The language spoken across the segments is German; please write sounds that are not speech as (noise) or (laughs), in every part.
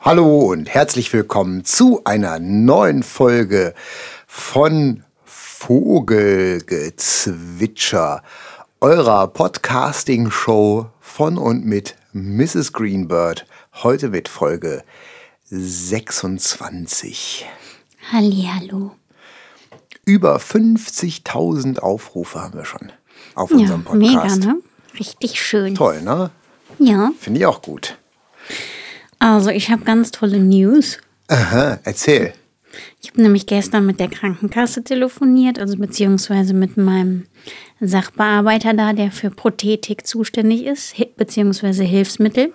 Hallo und herzlich willkommen zu einer neuen Folge von Vogelgezwitscher, eurer Podcasting-Show von und mit Mrs. Greenbird. Heute mit Folge 26. Hallihallo. Über 50.000 Aufrufe haben wir schon auf unserem Ja, Podcast. mega, ne? Richtig schön. Toll, ne? Ja, Finde ich auch gut. Also ich habe ganz tolle News. Aha, erzähl. Ich habe nämlich gestern mit der Krankenkasse telefoniert, also beziehungsweise mit meinem Sachbearbeiter da, der für Prothetik zuständig ist, beziehungsweise Hilfsmittel.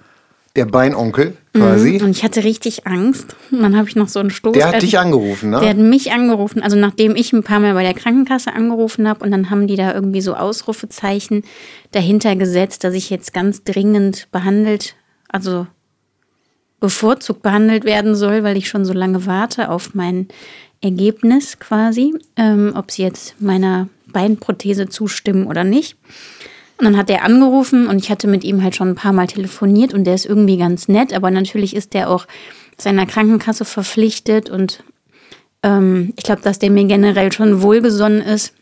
Der Beinonkel quasi. Und ich hatte richtig Angst. Und dann habe ich noch so einen Stoß. Der hat dich angerufen, ne? Der hat mich angerufen, also nachdem ich ein paar Mal bei der Krankenkasse angerufen habe und dann haben die da irgendwie so Ausrufezeichen dahinter gesetzt, dass ich jetzt ganz dringend behandelt, also bevorzugt behandelt werden soll, weil ich schon so lange warte auf mein Ergebnis quasi, ähm, ob sie jetzt meiner Beinprothese zustimmen oder nicht. Und dann hat er angerufen und ich hatte mit ihm halt schon ein paar Mal telefoniert und der ist irgendwie ganz nett, aber natürlich ist der auch seiner Krankenkasse verpflichtet und ähm, ich glaube, dass der mir generell schon wohlgesonnen ist.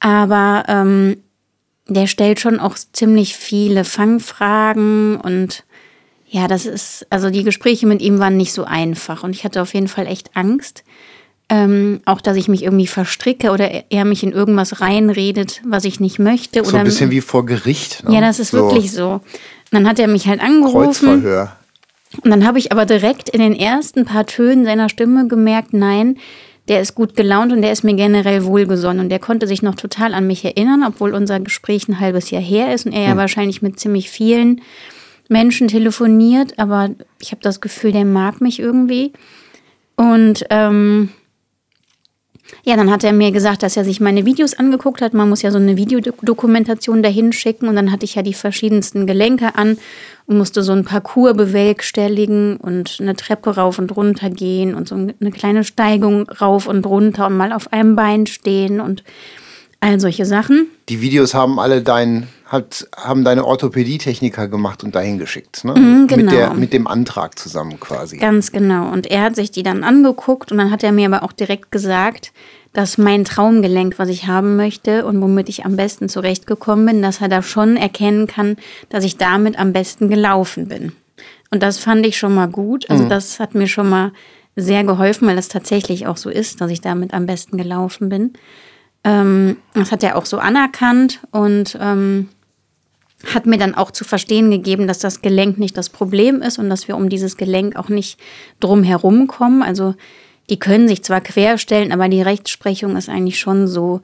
Aber ähm, der stellt schon auch ziemlich viele Fangfragen und ja, das ist, also die Gespräche mit ihm waren nicht so einfach und ich hatte auf jeden Fall echt Angst. Ähm, auch, dass ich mich irgendwie verstricke oder er- mich in irgendwas reinredet, was ich nicht möchte. so oder ein bisschen wie vor Gericht. Ne? ja, das ist so wirklich so. Und dann hat er mich halt angerufen. Kreuzverhör. Und dann habe ich aber direkt in den ersten paar Tönen seiner Stimme gemerkt, nein, der ist gut gelaunt und der ist mir generell wohlgesonnen. Und der konnte sich noch total an mich erinnern, obwohl unser Gespräch ein halbes Jahr her ist und er ja wahrscheinlich mit ziemlich vielen Menschen telefoniert. Aber ich habe das Gefühl, der mag mich irgendwie. Und ähm, ja, dann hat er mir gesagt, dass er sich meine Videos angeguckt hat. Man muss ja so eine Videodokumentation dahin schicken. Und dann hatte ich ja die verschiedensten Gelenke an und musste so ein Parcours bewerkstelligen und eine Treppe rauf und runter gehen und so eine kleine Steigung rauf und runter und mal auf einem Bein stehen und all solche Sachen. Die Videos haben alle dein, hat, haben deine Orthopädietechniker gemacht und dahin geschickt. Ne? Mhm, genau. mit, der, mit dem Antrag zusammen quasi. Ganz genau. Und er hat sich die dann angeguckt und dann hat er mir aber auch direkt gesagt, dass mein Traumgelenk, was ich haben möchte und womit ich am besten zurechtgekommen bin, dass er da schon erkennen kann, dass ich damit am besten gelaufen bin. Und das fand ich schon mal gut. Also das hat mir schon mal sehr geholfen, weil das tatsächlich auch so ist, dass ich damit am besten gelaufen bin. Ähm, das hat er auch so anerkannt und ähm, hat mir dann auch zu verstehen gegeben, dass das Gelenk nicht das Problem ist und dass wir um dieses Gelenk auch nicht drum herum kommen. Also die können sich zwar querstellen, aber die Rechtsprechung ist eigentlich schon so,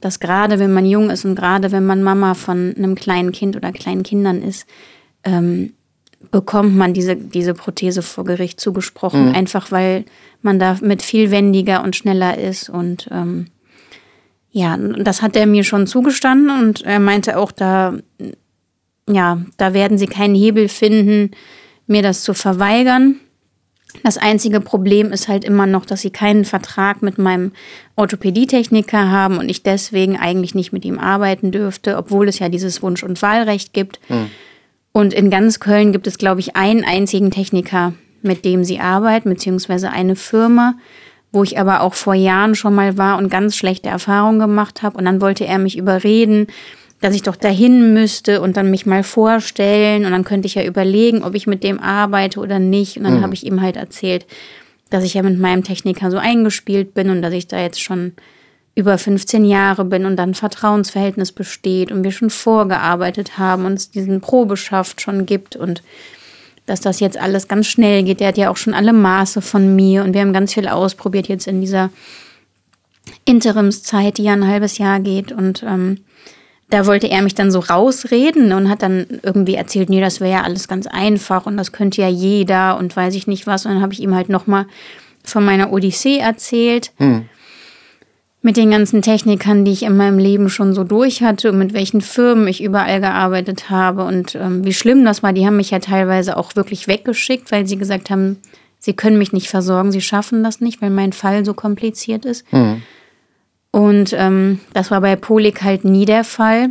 dass gerade wenn man jung ist und gerade wenn man Mama von einem kleinen Kind oder kleinen Kindern ist, ähm, bekommt man diese, diese Prothese vor Gericht zugesprochen, einfach weil man da mit viel wendiger und schneller ist und ähm, ja, das hat er mir schon zugestanden und er meinte auch, da ja, da werden sie keinen Hebel finden, mir das zu verweigern. Das einzige Problem ist halt immer noch, dass sie keinen Vertrag mit meinem Orthopädietechniker haben und ich deswegen eigentlich nicht mit ihm arbeiten dürfte, obwohl es ja dieses Wunsch- und Wahlrecht gibt. Und in ganz Köln gibt es, glaube ich, einen einzigen Techniker, mit dem sie arbeiten, beziehungsweise eine Firma, wo ich aber auch vor Jahren schon mal war und ganz schlechte Erfahrungen gemacht habe. Und dann wollte er mich überreden, dass ich doch dahin müsste und dann mich mal vorstellen und dann könnte ich ja überlegen, ob ich mit dem arbeite oder nicht. Und dann habe ich ihm halt erzählt, dass ich ja mit meinem Techniker so eingespielt bin und dass ich da jetzt schon über 15 Jahre bin und dann ein Vertrauensverhältnis besteht und wir schon vorgearbeitet haben und es diesen Probeschaft schon gibt und dass das jetzt alles ganz schnell geht. Der hat ja auch schon alle Maße von mir und wir haben ganz viel ausprobiert jetzt in dieser Interimszeit, die ja ein halbes Jahr geht und ähm, da wollte er mich dann so rausreden und hat dann irgendwie erzählt, nee, das wäre ja alles ganz einfach und das könnte ja jeder und weiß ich nicht was. Und dann habe ich ihm halt nochmal von meiner Odyssee erzählt. Mit den ganzen Technikern, die ich in meinem Leben schon so durch hatte und mit welchen Firmen ich überall gearbeitet habe und ähm, wie schlimm das war. Die haben mich ja teilweise auch wirklich weggeschickt, weil sie gesagt haben, sie können mich nicht versorgen, sie schaffen das nicht, weil mein Fall so kompliziert ist. Und ähm, das war bei Polik halt nie der Fall.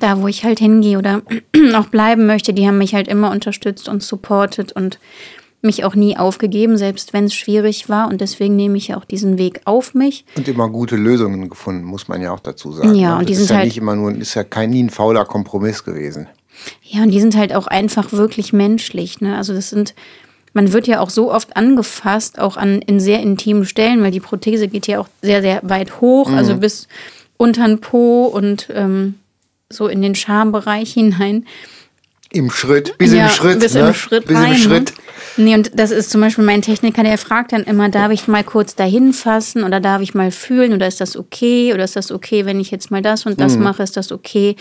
da, wo ich halt hingehe oder (clears throat) auch bleiben möchte, die haben mich halt immer unterstützt und supportet und mich auch nie aufgegeben, selbst wenn es schwierig war. Und deswegen nehme ich ja auch diesen Weg auf mich. Und immer gute Lösungen gefunden, muss man ja auch dazu sagen. Ja, ne? und die sind ist ja halt nicht immer nur, ist ja kein nie ein fauler Kompromiss gewesen. Ja, und die sind halt auch einfach wirklich menschlich. Ne? Also das sind, man wird ja auch so oft angefasst, auch an in sehr intimen Stellen, weil die Prothese geht ja auch sehr, sehr weit hoch, Mhm. also bis unter den Po und ähm, so in den Schambereich hinein. Im Schritt, bis ja, im Schritt. Bis ne? im Schritt bis rein. im Schritt. Ne? Nee, und das ist zum Beispiel mein Techniker, der fragt dann immer, darf ich mal kurz dahin fassen oder darf ich mal fühlen oder ist das okay oder ist das okay, wenn ich jetzt mal das und Mhm. das mache, ist das okay?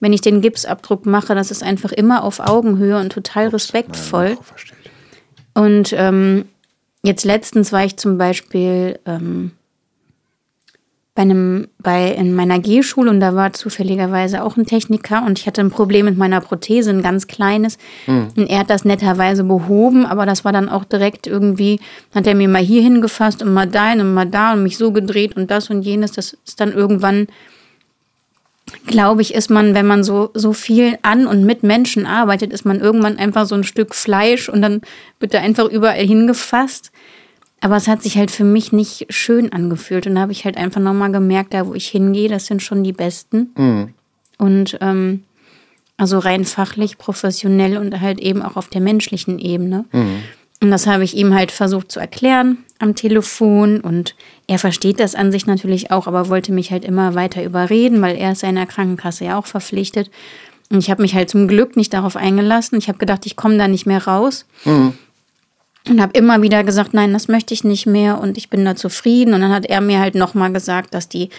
Wenn ich den Gipsabdruck mache, das ist einfach immer auf Augenhöhe und total respektvoll. Und ähm, jetzt letztens war ich zum Beispiel ähm, bei einem, bei in meiner G-Schule und da war zufälligerweise auch ein Techniker und ich hatte ein Problem mit meiner Prothese, ein ganz kleines. Und er hat das netterweise behoben, aber das war dann auch direkt irgendwie, hat er mir mal hier hingefasst und mal dahin und mal da und mich so gedreht und das und jenes. Das ist dann irgendwann, glaube ich, ist man, wenn man so, so viel an und mit Menschen arbeitet, ist man irgendwann einfach so ein Stück Fleisch und dann wird da einfach überall hingefasst. Aber es hat sich halt für mich nicht schön angefühlt. Und da habe ich halt einfach nochmal gemerkt, da wo ich hingehe, das sind schon die Besten. Und ähm, also rein fachlich, professionell und halt eben auch auf der menschlichen Ebene. Und das habe ich ihm halt versucht zu erklären am Telefon. Und er versteht das an sich natürlich auch, aber wollte mich halt immer weiter überreden, weil er ist seiner Krankenkasse ja auch verpflichtet. Und ich habe mich halt zum Glück nicht darauf eingelassen. Ich habe gedacht, ich komme da nicht mehr raus. Und habe immer wieder gesagt, nein, das möchte ich nicht mehr und ich bin da zufrieden. Und dann hat er mir halt nochmal gesagt, dass die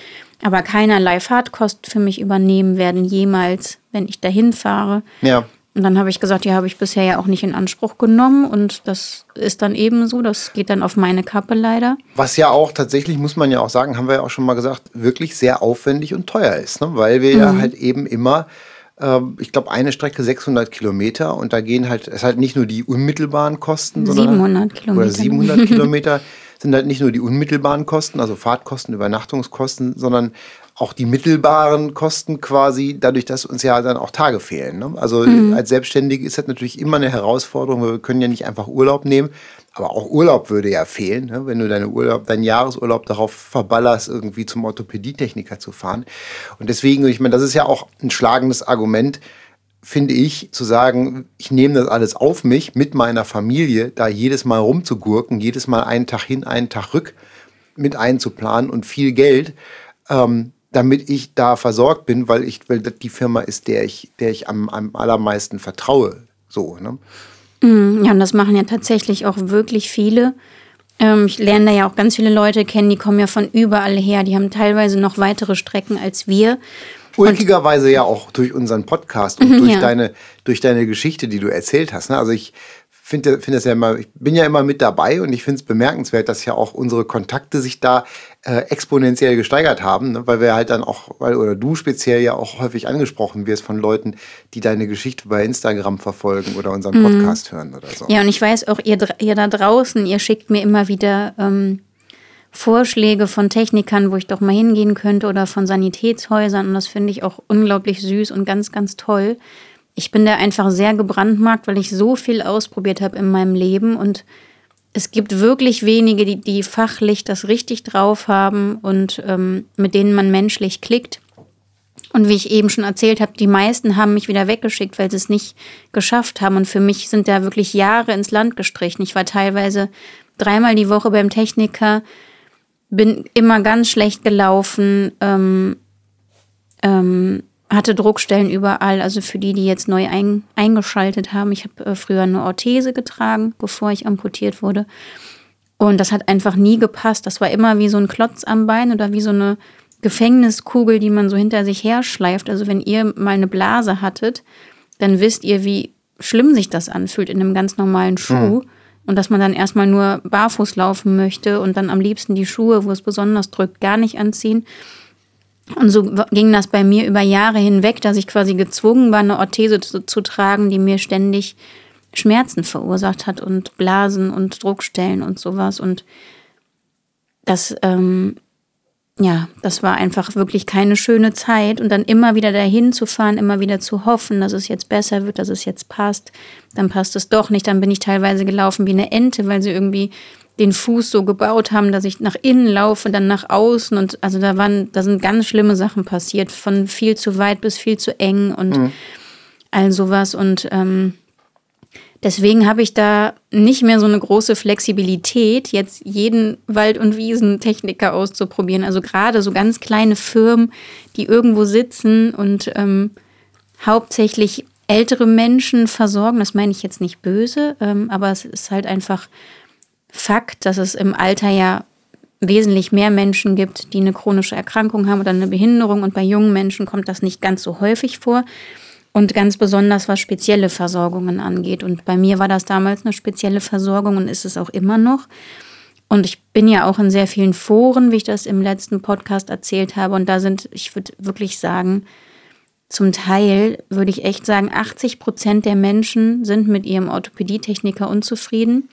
aber keinerlei Fahrtkosten für mich übernehmen werden, jemals, wenn ich dahin fahre. Ja. Und dann habe ich gesagt, ja, habe ich bisher ja auch nicht in Anspruch genommen. Und das ist dann eben so, das geht dann auf meine Kappe leider. Was ja auch tatsächlich, muss man ja auch sagen, haben wir ja auch schon mal gesagt, wirklich sehr aufwendig und teuer ist. Ne? Weil wir ja halt eben immer, ich glaube, eine Strecke 600 Kilometer und da gehen halt, es ist halt nicht nur die unmittelbaren Kosten, sondern 700 Kilometer. oder 700 (laughs) Kilometer sind halt nicht nur die unmittelbaren Kosten, also Fahrtkosten, Übernachtungskosten, sondern auch die mittelbaren Kosten quasi, dadurch, dass uns ja dann auch Tage fehlen. Ne? Also als Selbstständige ist das natürlich immer eine Herausforderung, weil wir können ja nicht einfach Urlaub nehmen, aber auch Urlaub würde ja fehlen, ne? wenn du deine Urlaub, deinen Jahresurlaub darauf verballerst, irgendwie zum Orthopädietechniker zu fahren. Und deswegen, ich meine, das ist ja auch ein schlagendes Argument, finde ich, zu sagen, ich nehme das alles auf mich mit meiner Familie, da jedes Mal rumzugurken, jedes Mal einen Tag hin, einen Tag rück mit einzuplanen und viel Geld, ähm, damit ich da versorgt bin, weil ich, weil das die Firma ist, der ich, der ich am, am allermeisten vertraue. So, ne? Ja, und das machen ja tatsächlich auch wirklich viele. Ähm, ich lerne da ja auch ganz viele Leute kennen, die kommen ja von überall her. Die haben teilweise noch weitere Strecken als wir. Ulkigerweise ja auch durch unseren Podcast und durch, Mhm, Ja. deine, durch deine Geschichte, die du erzählt hast. Ne? Also ich finde find das ja immer, ich bin ja immer mit dabei und ich finde es bemerkenswert, dass ja auch unsere Kontakte sich da äh, exponentiell gesteigert haben, ne? weil wir halt dann auch, weil, oder du speziell ja auch häufig angesprochen wirst von Leuten, die deine Geschichte bei Instagram verfolgen oder unseren Podcast hören oder so. Mhm. Ja, und ich weiß auch, ihr, ihr da draußen, ihr schickt mir immer wieder ähm, Vorschläge von Technikern, wo ich doch mal hingehen könnte oder von Sanitätshäusern. Und das finde ich auch unglaublich süß und ganz, ganz toll. Ich bin da einfach sehr gebrandmarkt, weil ich so viel ausprobiert habe in meinem Leben. Und es gibt wirklich wenige, die, die fachlich das richtig drauf haben und ähm, mit denen man menschlich klickt. Und wie ich eben schon erzählt habe, die meisten haben mich wieder weggeschickt, weil sie es nicht geschafft haben. Und für mich sind da wirklich Jahre ins Land gestrichen. Ich war teilweise dreimal die Woche beim Techniker, bin immer ganz schlecht gelaufen, ähm, ähm, hatte Druckstellen überall. Also für die, die jetzt neu ein, eingeschaltet haben, ich habe äh, früher eine Orthese getragen, bevor ich amputiert wurde. Und das hat einfach nie gepasst. Das war immer wie so ein Klotz am Bein oder wie so eine Gefängniskugel, die man so hinter sich herschleift. Also wenn ihr mal eine Blase hattet, dann wisst ihr, wie schlimm sich das anfühlt in einem ganz normalen Schuh. Und dass man dann erstmal nur barfuß laufen möchte und dann am liebsten die Schuhe, wo es besonders drückt, gar nicht anziehen. Und so ging das bei mir über Jahre hinweg, dass ich quasi gezwungen war, eine Orthese zu, zu tragen, die mir ständig Schmerzen verursacht hat und Blasen und Druckstellen und sowas. Und das, ähm, ja, das war einfach wirklich keine schöne Zeit. Und dann immer wieder dahin zu fahren, immer wieder zu hoffen, dass es jetzt besser wird, dass es jetzt passt. Dann passt es doch nicht. Dann bin ich teilweise gelaufen wie eine Ente, weil sie irgendwie den Fuß so gebaut haben, dass ich nach innen laufe, dann nach außen. Und also da waren, da sind ganz schlimme Sachen passiert, von viel zu weit bis viel zu eng und mhm. all sowas. Und ähm, deswegen habe ich da nicht mehr so eine große Flexibilität, jetzt jeden Wald- und Wiesentechniker auszuprobieren. Also gerade so ganz kleine Firmen, die irgendwo sitzen und ähm, hauptsächlich ältere Menschen versorgen. Das meine ich jetzt nicht böse, ähm, aber es ist halt einfach Fakt, dass es im Alter ja wesentlich mehr Menschen gibt, die eine chronische Erkrankung haben oder eine Behinderung. Und bei jungen Menschen kommt das nicht ganz so häufig vor. Und ganz besonders, was spezielle Versorgungen angeht. Und bei mir war das damals eine spezielle Versorgung und ist es auch immer noch. Und ich bin ja auch in sehr vielen Foren, wie ich das im letzten Podcast erzählt habe. Und da sind, ich würde wirklich sagen, zum Teil würde ich echt sagen, 80 Prozent der Menschen sind mit ihrem Orthopädietechniker unzufrieden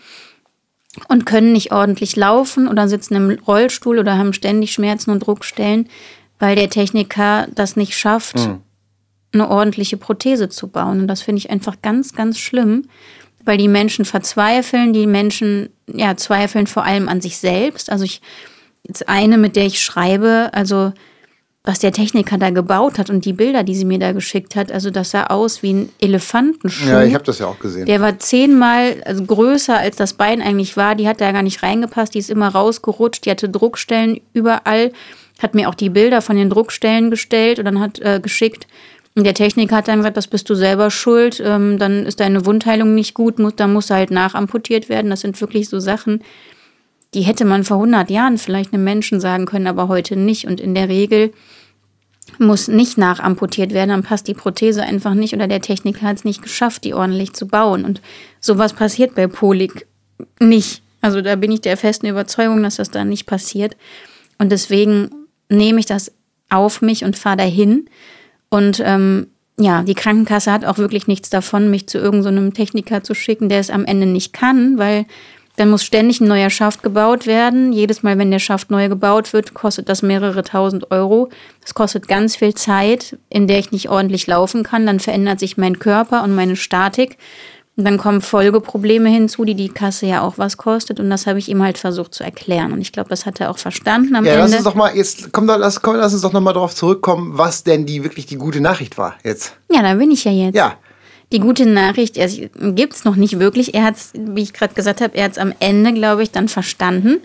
und können nicht ordentlich laufen oder sitzen im Rollstuhl oder haben ständig Schmerzen und Druckstellen, weil der Techniker das nicht schafft, mhm. eine ordentliche Prothese zu bauen. Und das finde ich einfach ganz, ganz schlimm, weil die Menschen verzweifeln, die Menschen ja zweifeln vor allem an sich selbst. Also ich jetzt eine, mit der ich schreibe, also was der Techniker da gebaut hat und die Bilder, die sie mir da geschickt hat, also das sah aus wie ein Elefantenschuh. Ja, ich habe das ja auch gesehen. Der war zehnmal also größer, als das Bein eigentlich war. Die hat da gar nicht reingepasst. Die ist immer rausgerutscht. Die hatte Druckstellen überall. Hat mir auch die Bilder von den Druckstellen gestellt und dann hat äh, geschickt. Und der Techniker hat dann gesagt, das bist du selber schuld. Ähm, dann ist deine Wundheilung nicht gut. Muss, dann muss halt nachamputiert werden. Das sind wirklich so Sachen, die hätte man vor 100 Jahren vielleicht einem Menschen sagen können, aber heute nicht. Und in der Regel muss nicht nachamputiert werden, dann passt die Prothese einfach nicht oder der Techniker hat es nicht geschafft, die ordentlich zu bauen. Und sowas passiert bei Polik nicht. Also da bin ich der festen Überzeugung, dass das da nicht passiert. Und deswegen nehme ich das auf mich und fahre dahin. Und ähm, ja, die Krankenkasse hat auch wirklich nichts davon, mich zu irgendeinem so Techniker zu schicken, der es am Ende nicht kann, weil dann muss ständig ein neuer Schaft gebaut werden. Jedes Mal, wenn der Schaft neu gebaut wird, kostet das mehrere tausend Euro. Das kostet ganz viel Zeit, in der ich nicht ordentlich laufen kann. Dann verändert sich mein Körper und meine Statik. Und dann kommen Folgeprobleme hinzu, die die Kasse ja auch was kostet. Und das habe ich ihm halt versucht zu erklären. Und ich glaube, das hat er auch verstanden am ja, Ende. Lass uns doch mal jetzt komm, lass, komm, lass uns doch noch mal darauf zurückkommen, was denn die wirklich die gute Nachricht war jetzt. Ja, da bin ich ja jetzt. Ja, die gute Nachricht, er gibt es noch nicht wirklich. Er hat es, wie ich gerade gesagt habe, er hat es am Ende, glaube ich, dann verstanden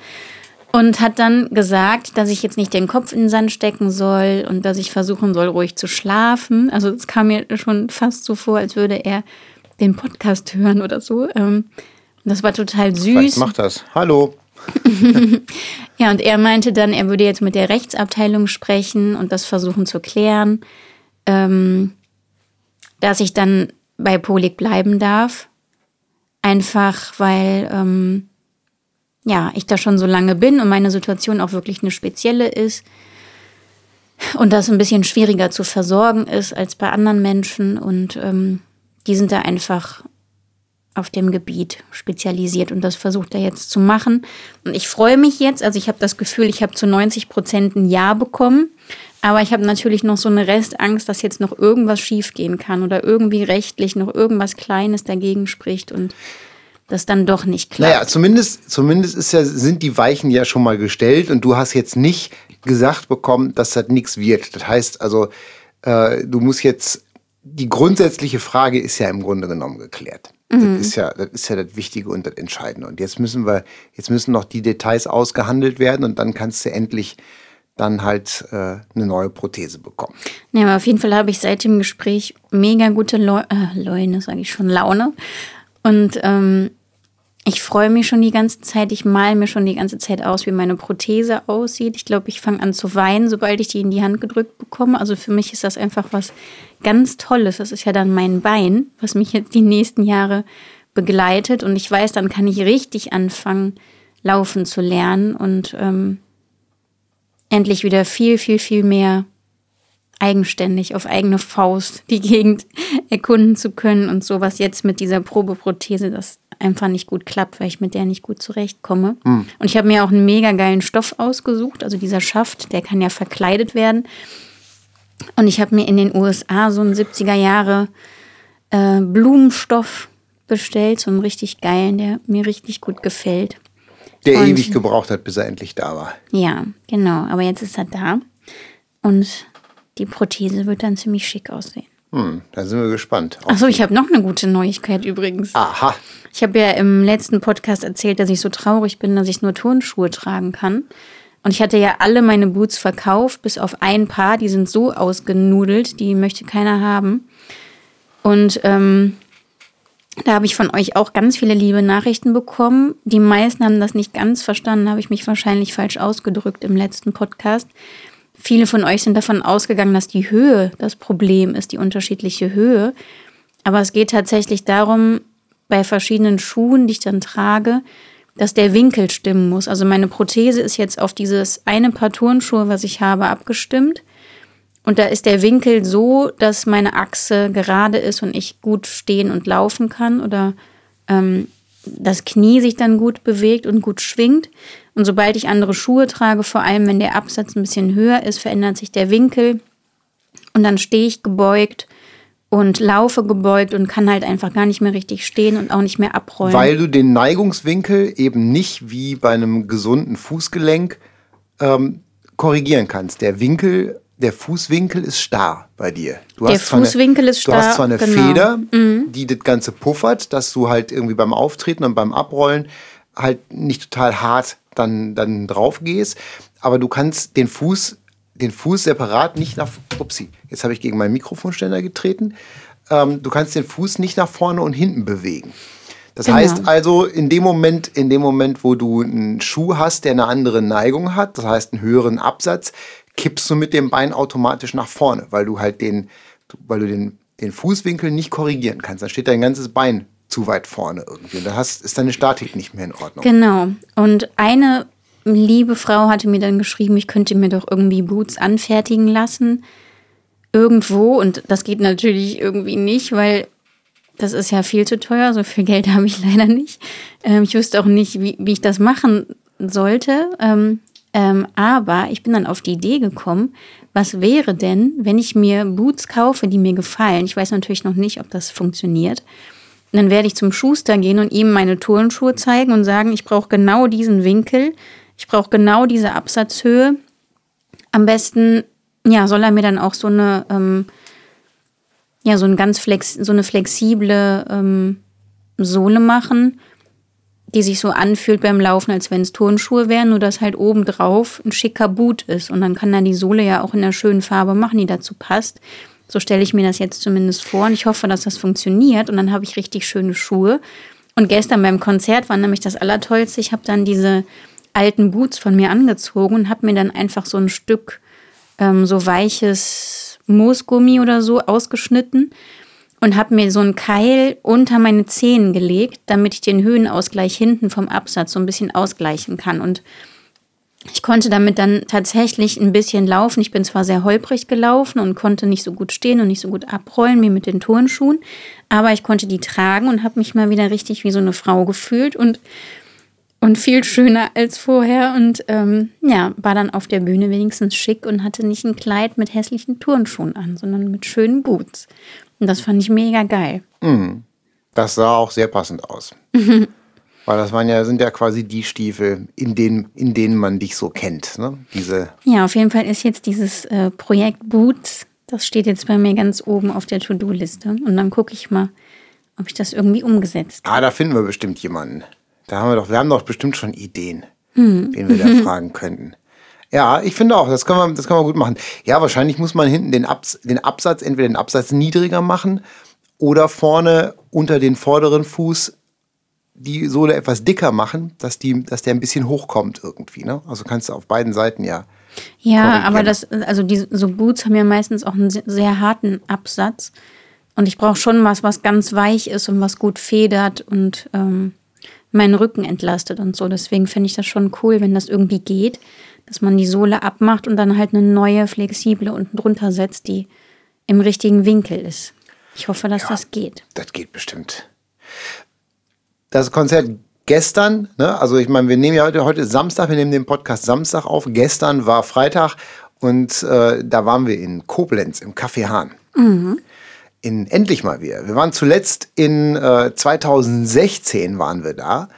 und hat dann gesagt, dass ich jetzt nicht den Kopf in den Sand stecken soll und dass ich versuchen soll, ruhig zu schlafen. Also es kam mir schon fast so vor, als würde er den Podcast hören oder so. Ähm, das war total süß. Vielleicht macht das. Hallo. (laughs) ja, und er meinte dann, er würde jetzt mit der Rechtsabteilung sprechen und das versuchen zu klären, ähm, dass ich dann bei Polik bleiben darf. Einfach weil ähm, ja, ich da schon so lange bin und meine Situation auch wirklich eine spezielle ist. Und das ein bisschen schwieriger zu versorgen ist als bei anderen Menschen. Und ähm, die sind da einfach auf dem Gebiet spezialisiert und das versucht er jetzt zu machen. Und ich freue mich jetzt, also ich habe das Gefühl, ich habe zu 90 Prozent ein Ja bekommen. Aber ich habe natürlich noch so eine Restangst, dass jetzt noch irgendwas schiefgehen kann oder irgendwie rechtlich noch irgendwas Kleines dagegen spricht und das dann doch nicht klappt. Naja, zumindest, zumindest ist ja, sind die Weichen ja schon mal gestellt und du hast jetzt nicht gesagt bekommen, dass das nichts wird. Das heißt also, äh, du musst jetzt, die grundsätzliche Frage ist ja im Grunde genommen geklärt. Mhm. Das ist ja, das ist ja das Wichtige und das Entscheidende. Und jetzt müssen wir, jetzt müssen noch die Details ausgehandelt werden und dann kannst du endlich dann halt äh, eine neue Prothese bekommen. Ja, aber auf jeden Fall habe ich seit dem Gespräch mega gute Leu äh, Leune, sage ich schon, Laune. Und ähm, ich freue mich schon die ganze Zeit. Ich male mir schon die ganze Zeit aus, wie meine Prothese aussieht. Ich glaube, ich fange an zu weinen, sobald ich die in die Hand gedrückt bekomme. Also für mich ist das einfach was ganz Tolles. Das ist ja dann mein Bein, was mich jetzt die nächsten Jahre begleitet. Und ich weiß, dann kann ich richtig anfangen, laufen zu lernen. Und ähm, endlich wieder viel, viel, viel mehr eigenständig auf eigene Faust die Gegend (laughs) erkunden zu können und so was jetzt mit dieser Probeprothese, das einfach nicht gut klappt, weil ich mit der nicht gut zurechtkomme. Und ich habe mir auch einen mega geilen Stoff ausgesucht. Also dieser Schaft, der kann ja verkleidet werden. Und ich habe mir in den USA so einen 70er Jahre äh, Blumenstoff bestellt, so einen richtig geilen, der mir richtig gut gefällt. Der Und- ewig gebraucht hat, bis er endlich da war. Ja, genau. Aber jetzt ist er da. Und die Prothese wird dann ziemlich schick aussehen. Hm, da sind wir gespannt. Achso, ich habe noch eine gute Neuigkeit übrigens. Aha. Ich habe ja im letzten Podcast erzählt, dass ich so traurig bin, dass ich nur Turnschuhe tragen kann. Und ich hatte ja alle meine Boots verkauft, bis auf ein paar, die sind so ausgenudelt, die möchte keiner haben. Und ähm, da habe ich von euch auch ganz viele liebe Nachrichten bekommen. Die meisten haben das nicht ganz verstanden, habe ich mich wahrscheinlich falsch ausgedrückt im letzten Podcast. Viele von euch sind davon ausgegangen, dass die Höhe das Problem ist, die unterschiedliche Höhe. Aber es geht tatsächlich darum, bei verschiedenen Schuhen, die ich dann trage, dass der Winkel stimmen muss. Also meine Prothese ist jetzt auf dieses eine Paar Turnschuhe, was ich habe, abgestimmt. Und da ist der Winkel so, dass meine Achse gerade ist und ich gut stehen und laufen kann oder ähm, das Knie sich dann gut bewegt und gut schwingt. Und sobald ich andere Schuhe trage, vor allem wenn der Absatz ein bisschen höher ist, verändert sich der Winkel. Und dann stehe ich gebeugt und laufe gebeugt und kann halt einfach gar nicht mehr richtig stehen und auch nicht mehr abrollen. Weil du den Neigungswinkel eben nicht wie bei einem gesunden Fußgelenk ähm, korrigieren kannst. Der Winkel, der Fußwinkel ist starr bei dir. Du Der hast zwar Fußwinkel ist Du hast starr, zwar eine genau. Feder, die das Ganze puffert, dass du halt irgendwie beim Auftreten und beim Abrollen halt nicht total hart dann, dann drauf gehst, aber du kannst den Fuß, den Fuß separat nicht nach. Upsi, jetzt habe ich gegen meinen Mikrofonständer getreten. Ähm, du kannst den Fuß nicht nach vorne und hinten bewegen. Das Genau. heißt also, in dem Moment, in dem Moment, wo du einen Schuh hast, der eine andere Neigung hat, das heißt einen höheren Absatz, kippst du mit dem Bein automatisch nach vorne, weil du halt den, weil du den, den Fußwinkel nicht korrigieren kannst. Dann steht dein ganzes Bein zu weit vorne irgendwie. Und dann hast, ist deine Statik nicht mehr in Ordnung. Genau. Und eine liebe Frau hatte mir dann geschrieben, ich könnte mir doch irgendwie Boots anfertigen lassen. Irgendwo. Und das geht natürlich irgendwie nicht, weil das ist ja viel zu teuer. So viel Geld (laughs) habe ich leider nicht. Ähm, ich wüsste auch nicht, wie, wie ich das machen sollte. Ähm, ähm, aber ich bin dann auf die Idee gekommen, was wäre denn, wenn ich mir Boots kaufe, die mir gefallen? Ich weiß natürlich noch nicht, ob das funktioniert. Und dann werde ich zum Schuster gehen und ihm meine Turnschuhe zeigen und sagen, ich brauche genau diesen Winkel, ich brauche genau diese Absatzhöhe. Am besten, ja, soll er mir dann auch so eine, ähm, ja, so ein ganz flex, so eine flexible ähm, Sohle machen, die sich so anfühlt beim Laufen, als wenn es Turnschuhe wären, nur dass halt obendrauf ein schicker Boot ist. Und dann kann er die Sohle ja auch in der schönen Farbe machen, die dazu passt. So stelle ich mir das jetzt zumindest vor und ich hoffe, dass das funktioniert. Und dann habe ich richtig schöne Schuhe. Und gestern beim Konzert war nämlich das Allertollste. Ich habe dann diese alten Boots von mir angezogen und habe mir dann einfach so ein Stück ähm, so weiches Moosgummi oder so ausgeschnitten und habe mir so einen Keil unter meine Zehen gelegt, damit ich den Höhenausgleich hinten vom Absatz so ein bisschen ausgleichen kann. Und ich konnte damit dann tatsächlich ein bisschen laufen. Ich bin zwar sehr holprig gelaufen und konnte nicht so gut stehen und nicht so gut abrollen wie mit den Turnschuhen, aber ich konnte die tragen und habe mich mal wieder richtig wie so eine Frau gefühlt und, und viel schöner als vorher. Und ähm, ja, war dann auf der Bühne wenigstens schick und hatte nicht ein Kleid mit hässlichen Turnschuhen an, sondern mit schönen Boots. Und das fand ich mega geil. Das sah auch sehr passend aus. (laughs) Weil das waren ja, sind ja quasi die Stiefel, in denen, in denen man dich so kennt. Ne? Diese, Ja, auf jeden Fall ist jetzt dieses äh, Projekt Boots, das steht jetzt bei mir ganz oben auf der To-Do-Liste. Und dann gucke ich mal, ob ich das irgendwie umgesetzt ah, da finden wir bestimmt jemanden. Da haben wir doch, wir haben doch bestimmt schon Ideen, wen wir da (laughs) fragen könnten. Ja, ich finde auch, das können, wir, das können wir gut machen. Ja, wahrscheinlich muss man hinten den, Abs, den Absatz, entweder den Absatz niedriger machen oder vorne unter den vorderen Fuß die Sohle etwas dicker machen, dass, die, dass der ein bisschen hochkommt irgendwie. Ne? Also kannst du auf beiden Seiten ja. Ja, aber das, also die, so Boots haben ja meistens auch einen sehr, sehr harten Absatz. Und ich brauche schon was, was ganz weich ist und was gut federt und ähm, meinen Rücken entlastet und so. Deswegen finde ich das schon cool, wenn das irgendwie geht, dass man die Sohle abmacht und dann halt eine neue, flexible unten drunter setzt, die im richtigen Winkel ist. Ich hoffe, dass das geht. Das geht bestimmt. das Konzert gestern, ne, also ich meine, wir nehmen ja heute, heute Samstag, wir nehmen den Podcast Samstag auf. Gestern war Freitag und äh, da waren wir in Koblenz im Café Hahn. Mhm. In endlich mal wieder. Wir waren zuletzt in äh, 2016 waren wir da,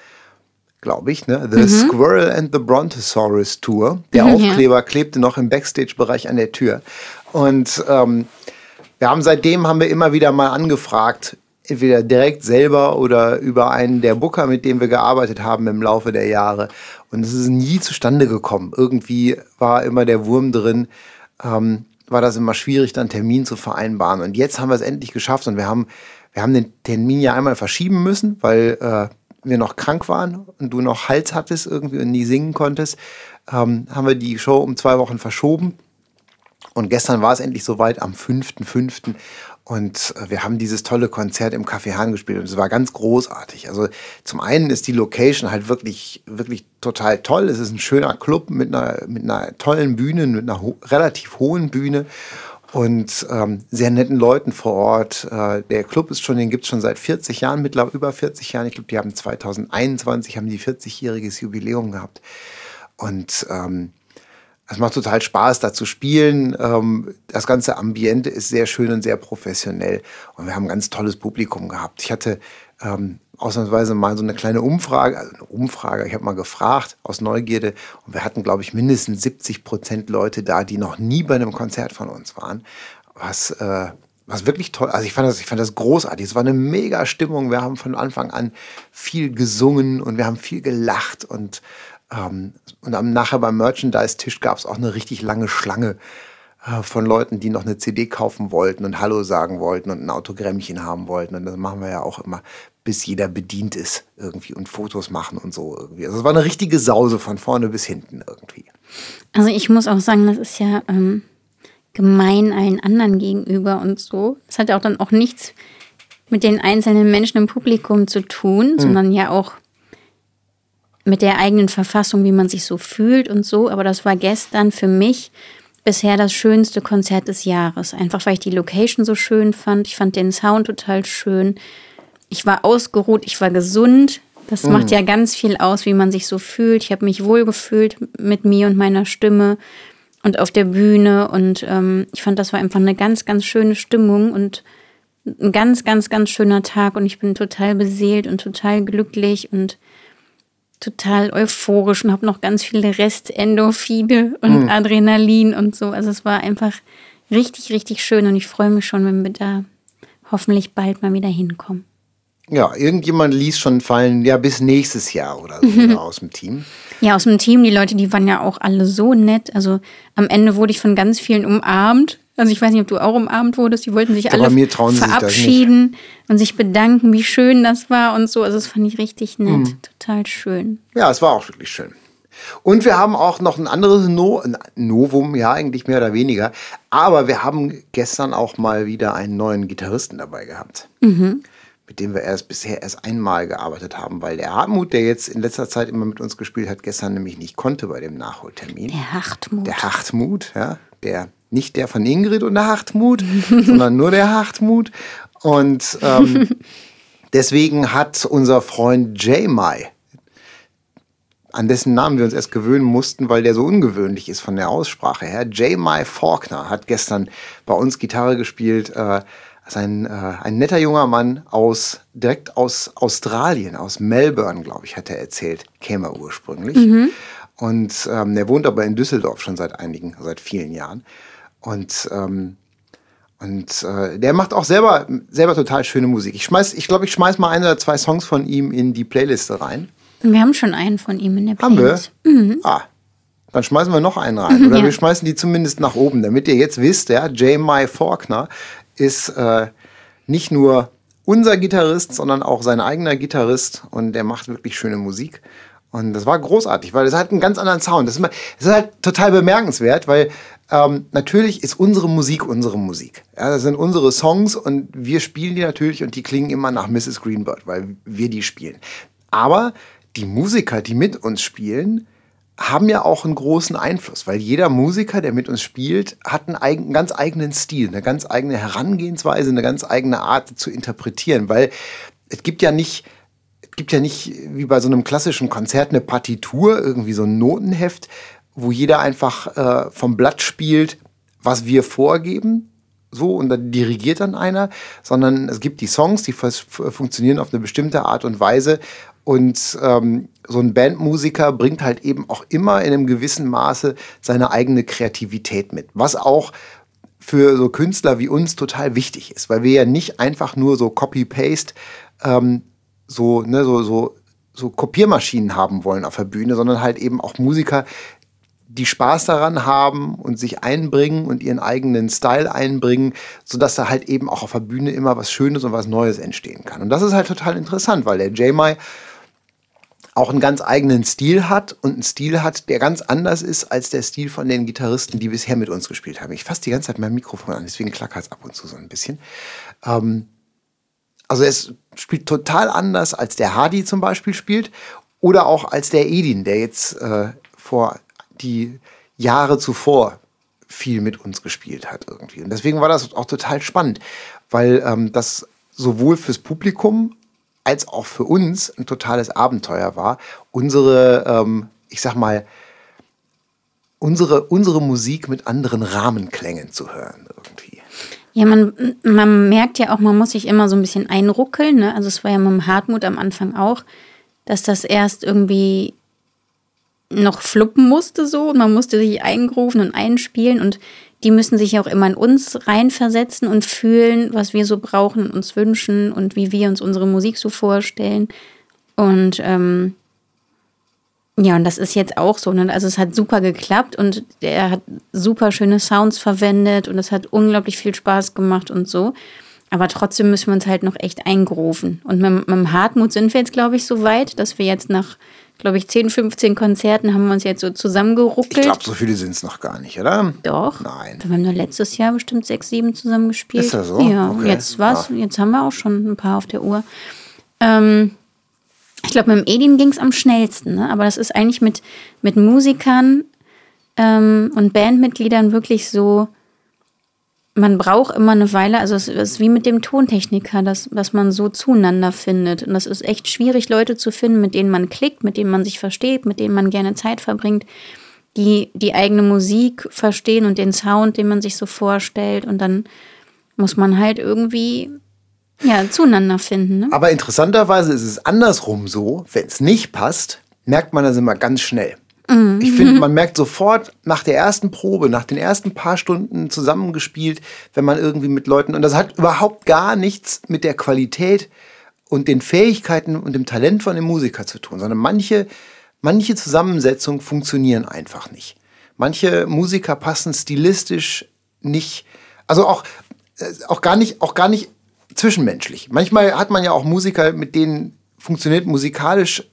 glaube ich, ne? The mhm. Squirrel and the Brontosaurus Tour. Der Aufkleber ja. klebte noch im Backstage-Bereich an der Tür. Und ähm, wir haben seitdem haben wir immer wieder mal angefragt, entweder direkt selber oder über einen der Booker, mit dem wir gearbeitet haben im Laufe der Jahre. Und es ist nie zustande gekommen. Irgendwie war immer der Wurm drin, ähm, war das immer schwierig, dann Termin zu vereinbaren. Und jetzt haben wir es endlich geschafft und wir haben, wir haben den Termin ja einmal verschieben müssen, weil äh, wir noch krank waren und du noch Hals hattest irgendwie und nie singen konntest, ähm, haben wir die Show um zwei Wochen verschoben. Und gestern war es endlich soweit am 5.5. Und äh, wir haben dieses tolle Konzert im Café Hahn gespielt und es war ganz großartig. Also zum einen ist die Location halt wirklich, wirklich total toll. Es ist ein schöner Club mit einer, mit einer tollen Bühne, mit einer ho relativ hohen Bühne und ähm, sehr netten Leuten vor Ort. Äh, der Club ist schon, den gibt es schon seit 40 Jahren, mittlerweile über 40 Jahren. Ich glaube, die haben 2021 haben die 40-jähriges Jubiläum gehabt. Und ähm, es macht total Spaß, da zu spielen. Ähm, das ganze Ambiente ist sehr schön und sehr professionell. Und wir haben ein ganz tolles Publikum gehabt. Ich hatte ähm, ausnahmsweise mal so eine kleine Umfrage, also eine Umfrage, ich habe mal gefragt aus Neugierde. Und wir hatten, glaube ich, mindestens 70 Prozent Leute da, die noch nie bei einem Konzert von uns waren. Was, äh, was wirklich toll, also ich fand, das, ich fand das großartig. Es war eine mega Stimmung. Wir haben von Anfang an viel gesungen und wir haben viel gelacht und ähm, und dann nachher beim Merchandise-Tisch gab es auch eine richtig lange Schlange äh, von Leuten, die noch eine CD kaufen wollten und Hallo sagen wollten und ein Autogrammchen haben wollten. Und das machen wir ja auch immer, bis jeder bedient ist irgendwie und Fotos machen und so irgendwie. Also es war eine richtige Sause von vorne bis hinten irgendwie. Also ich muss auch sagen, das ist ja ähm, gemein allen anderen gegenüber und so. Das hat ja auch dann auch nichts mit den einzelnen Menschen im Publikum zu tun, hm. sondern ja auch mit der eigenen Verfassung, wie man sich so fühlt und so. Aber das war gestern für mich bisher das schönste Konzert des Jahres. Einfach weil ich die Location so schön fand. Ich fand den Sound total schön. Ich war ausgeruht, ich war gesund. Das mhm. macht ja ganz viel aus, wie man sich so fühlt. Ich habe mich wohl gefühlt mit mir und meiner Stimme und auf der Bühne. Und ähm, ich fand, das war einfach eine ganz, ganz schöne Stimmung und ein ganz, ganz, ganz schöner Tag. Und ich bin total beseelt und total glücklich und total euphorisch und habe noch ganz viele Restendorphine und mhm. Adrenalin und so. Also es war einfach richtig, richtig schön und ich freue mich schon, wenn wir da hoffentlich bald mal wieder hinkommen. Ja, irgendjemand ließ schon fallen, ja, bis nächstes Jahr oder so mhm. aus dem Team. Ja, aus dem Team, die Leute, die waren ja auch alle so nett. Also am Ende wurde ich von ganz vielen umarmt. Also ich weiß nicht, ob du auch umarmt wurdest. Die wollten sich alle verabschieden sich und sich bedanken, wie schön das war und so. Also das fand ich richtig nett. Mhm. Total schön. Ja, es war auch wirklich schön. Und wir haben auch noch ein anderes no Novum, ja, eigentlich mehr oder weniger. Aber wir haben gestern auch mal wieder einen neuen Gitarristen dabei gehabt. Mhm. Mit dem wir erst bisher erst einmal gearbeitet haben, weil der Hartmut, der jetzt in letzter Zeit immer mit uns gespielt hat, gestern nämlich nicht konnte bei dem Nachholtermin. Der Hartmut. Der Hartmut, ja. Der nicht der von Ingrid und der Hartmut, (laughs) sondern nur der Hartmut. Und ähm, (laughs) deswegen hat unser Freund J. Mai, an dessen Namen wir uns erst gewöhnen mussten, weil der so ungewöhnlich ist von der Aussprache her, J. Mai Faulkner hat gestern bei uns Gitarre gespielt. Äh, ist ein, äh, ein netter junger Mann aus direkt aus Australien, aus Melbourne, glaube ich, hat er erzählt, käme er ursprünglich. Mhm. Und ähm, der wohnt aber in Düsseldorf schon seit einigen, seit vielen Jahren. Und, ähm, und äh, der macht auch selber, selber total schöne Musik. Ich schmeiß, ich glaube, ich schmeiß mal ein oder zwei Songs von ihm in die Playliste rein. Wir haben schon einen von ihm in der Playlist. Haben wir? Mhm. Ah, dann schmeißen wir noch einen rein. Oder ja. wir schmeißen die zumindest nach oben, damit ihr jetzt wisst, ja, J. Mai Faulkner ist äh, nicht nur unser Gitarrist, sondern auch sein eigener Gitarrist und der macht wirklich schöne Musik. Und das war großartig, weil es hat einen ganz anderen Sound. Das ist, das ist halt total bemerkenswert, weil ähm, natürlich ist unsere Musik unsere Musik. Ja, das sind unsere Songs und wir spielen die natürlich und die klingen immer nach Mrs. Greenbird, weil wir die spielen. Aber die Musiker, die mit uns spielen, haben ja auch einen großen Einfluss, weil jeder Musiker, der mit uns spielt, hat einen, eigen, einen ganz eigenen Stil, eine ganz eigene Herangehensweise, eine ganz eigene Art zu interpretieren, weil es gibt ja nicht gibt ja nicht wie bei so einem klassischen Konzert eine Partitur, irgendwie so ein Notenheft, wo jeder einfach äh, vom Blatt spielt, was wir vorgeben, so und dann dirigiert dann einer, sondern es gibt die Songs, die funktionieren auf eine bestimmte Art und Weise und ähm, so ein Bandmusiker bringt halt eben auch immer in einem gewissen Maße seine eigene Kreativität mit, was auch für so Künstler wie uns total wichtig ist, weil wir ja nicht einfach nur so Copy-Paste, ähm, so, ne, so, so, so Kopiermaschinen haben wollen auf der Bühne, sondern halt eben auch Musiker, die Spaß daran haben und sich einbringen und ihren eigenen Style einbringen, sodass da halt eben auch auf der Bühne immer was Schönes und was Neues entstehen kann. Und das ist halt total interessant, weil der J-Mai auch einen ganz eigenen Stil hat und einen Stil hat, der ganz anders ist als der Stil von den Gitarristen, die bisher mit uns gespielt haben. Ich fasse die ganze Zeit mein Mikrofon an, deswegen klackert es ab und zu so ein bisschen. Ähm, also es spielt total anders, als der Hardy zum Beispiel spielt oder auch als der Edin, der jetzt äh, vor die Jahre zuvor viel mit uns gespielt hat irgendwie. Und deswegen war das auch total spannend, weil ähm, das sowohl fürs Publikum als auch für uns ein totales Abenteuer war, unsere, ähm, ich sag mal, unsere, unsere Musik mit anderen Rahmenklängen zu hören irgendwie. Ja, man, man merkt ja auch, man muss sich immer so ein bisschen einruckeln. Ne? Also es war ja mit dem Hartmut am Anfang auch, dass das erst irgendwie noch fluppen musste so und man musste sich eingrufen und einspielen und die müssen sich auch immer in uns reinversetzen und fühlen, was wir so brauchen und uns wünschen und wie wir uns unsere Musik so vorstellen. Und ähm, ja, und das ist jetzt auch so. Ne? Also es hat super geklappt und er hat super schöne Sounds verwendet und es hat unglaublich viel Spaß gemacht und so. Aber trotzdem müssen wir uns halt noch echt eingrufen. Und mit, mit dem Hartmut sind wir jetzt, glaube ich, so weit, dass wir jetzt nach glaube ich, 10, 15 Konzerten haben wir uns jetzt so zusammengeruckelt. Ich glaube, so viele sind es noch gar nicht, oder? Doch. Nein. Wir haben nur letztes Jahr bestimmt sechs, sieben zusammengespielt. Ist das so? Ja, okay. jetzt war's, ja. jetzt haben wir auch schon ein paar auf der Uhr. Ähm, ich glaube, mit dem Edin ging es am schnellsten, ne? aber das ist eigentlich mit, mit Musikern ähm, und Bandmitgliedern wirklich so man braucht immer eine Weile, also es ist wie mit dem Tontechniker, dass, dass man so zueinander findet. Und das ist echt schwierig, Leute zu finden, mit denen man klickt, mit denen man sich versteht, mit denen man gerne Zeit verbringt, die die eigene Musik verstehen und den Sound, den man sich so vorstellt. Und dann muss man halt irgendwie ja, zueinander finden. Ne? Aber interessanterweise ist es andersrum so, wenn es nicht passt, merkt man das immer ganz schnell. Mhm. Ich finde, (laughs) man merkt sofort nach der ersten Probe, nach den ersten paar Stunden zusammengespielt, wenn man irgendwie mit Leuten, und das hat überhaupt gar nichts mit der Qualität und den Fähigkeiten und dem Talent von dem Musiker zu tun, sondern manche, manche Zusammensetzungen funktionieren einfach nicht. Manche Musiker passen stilistisch nicht, also auch, äh, auch gar nicht, auch gar nicht zwischenmenschlich. Manchmal hat man ja auch Musiker, mit denen funktioniert musikalisch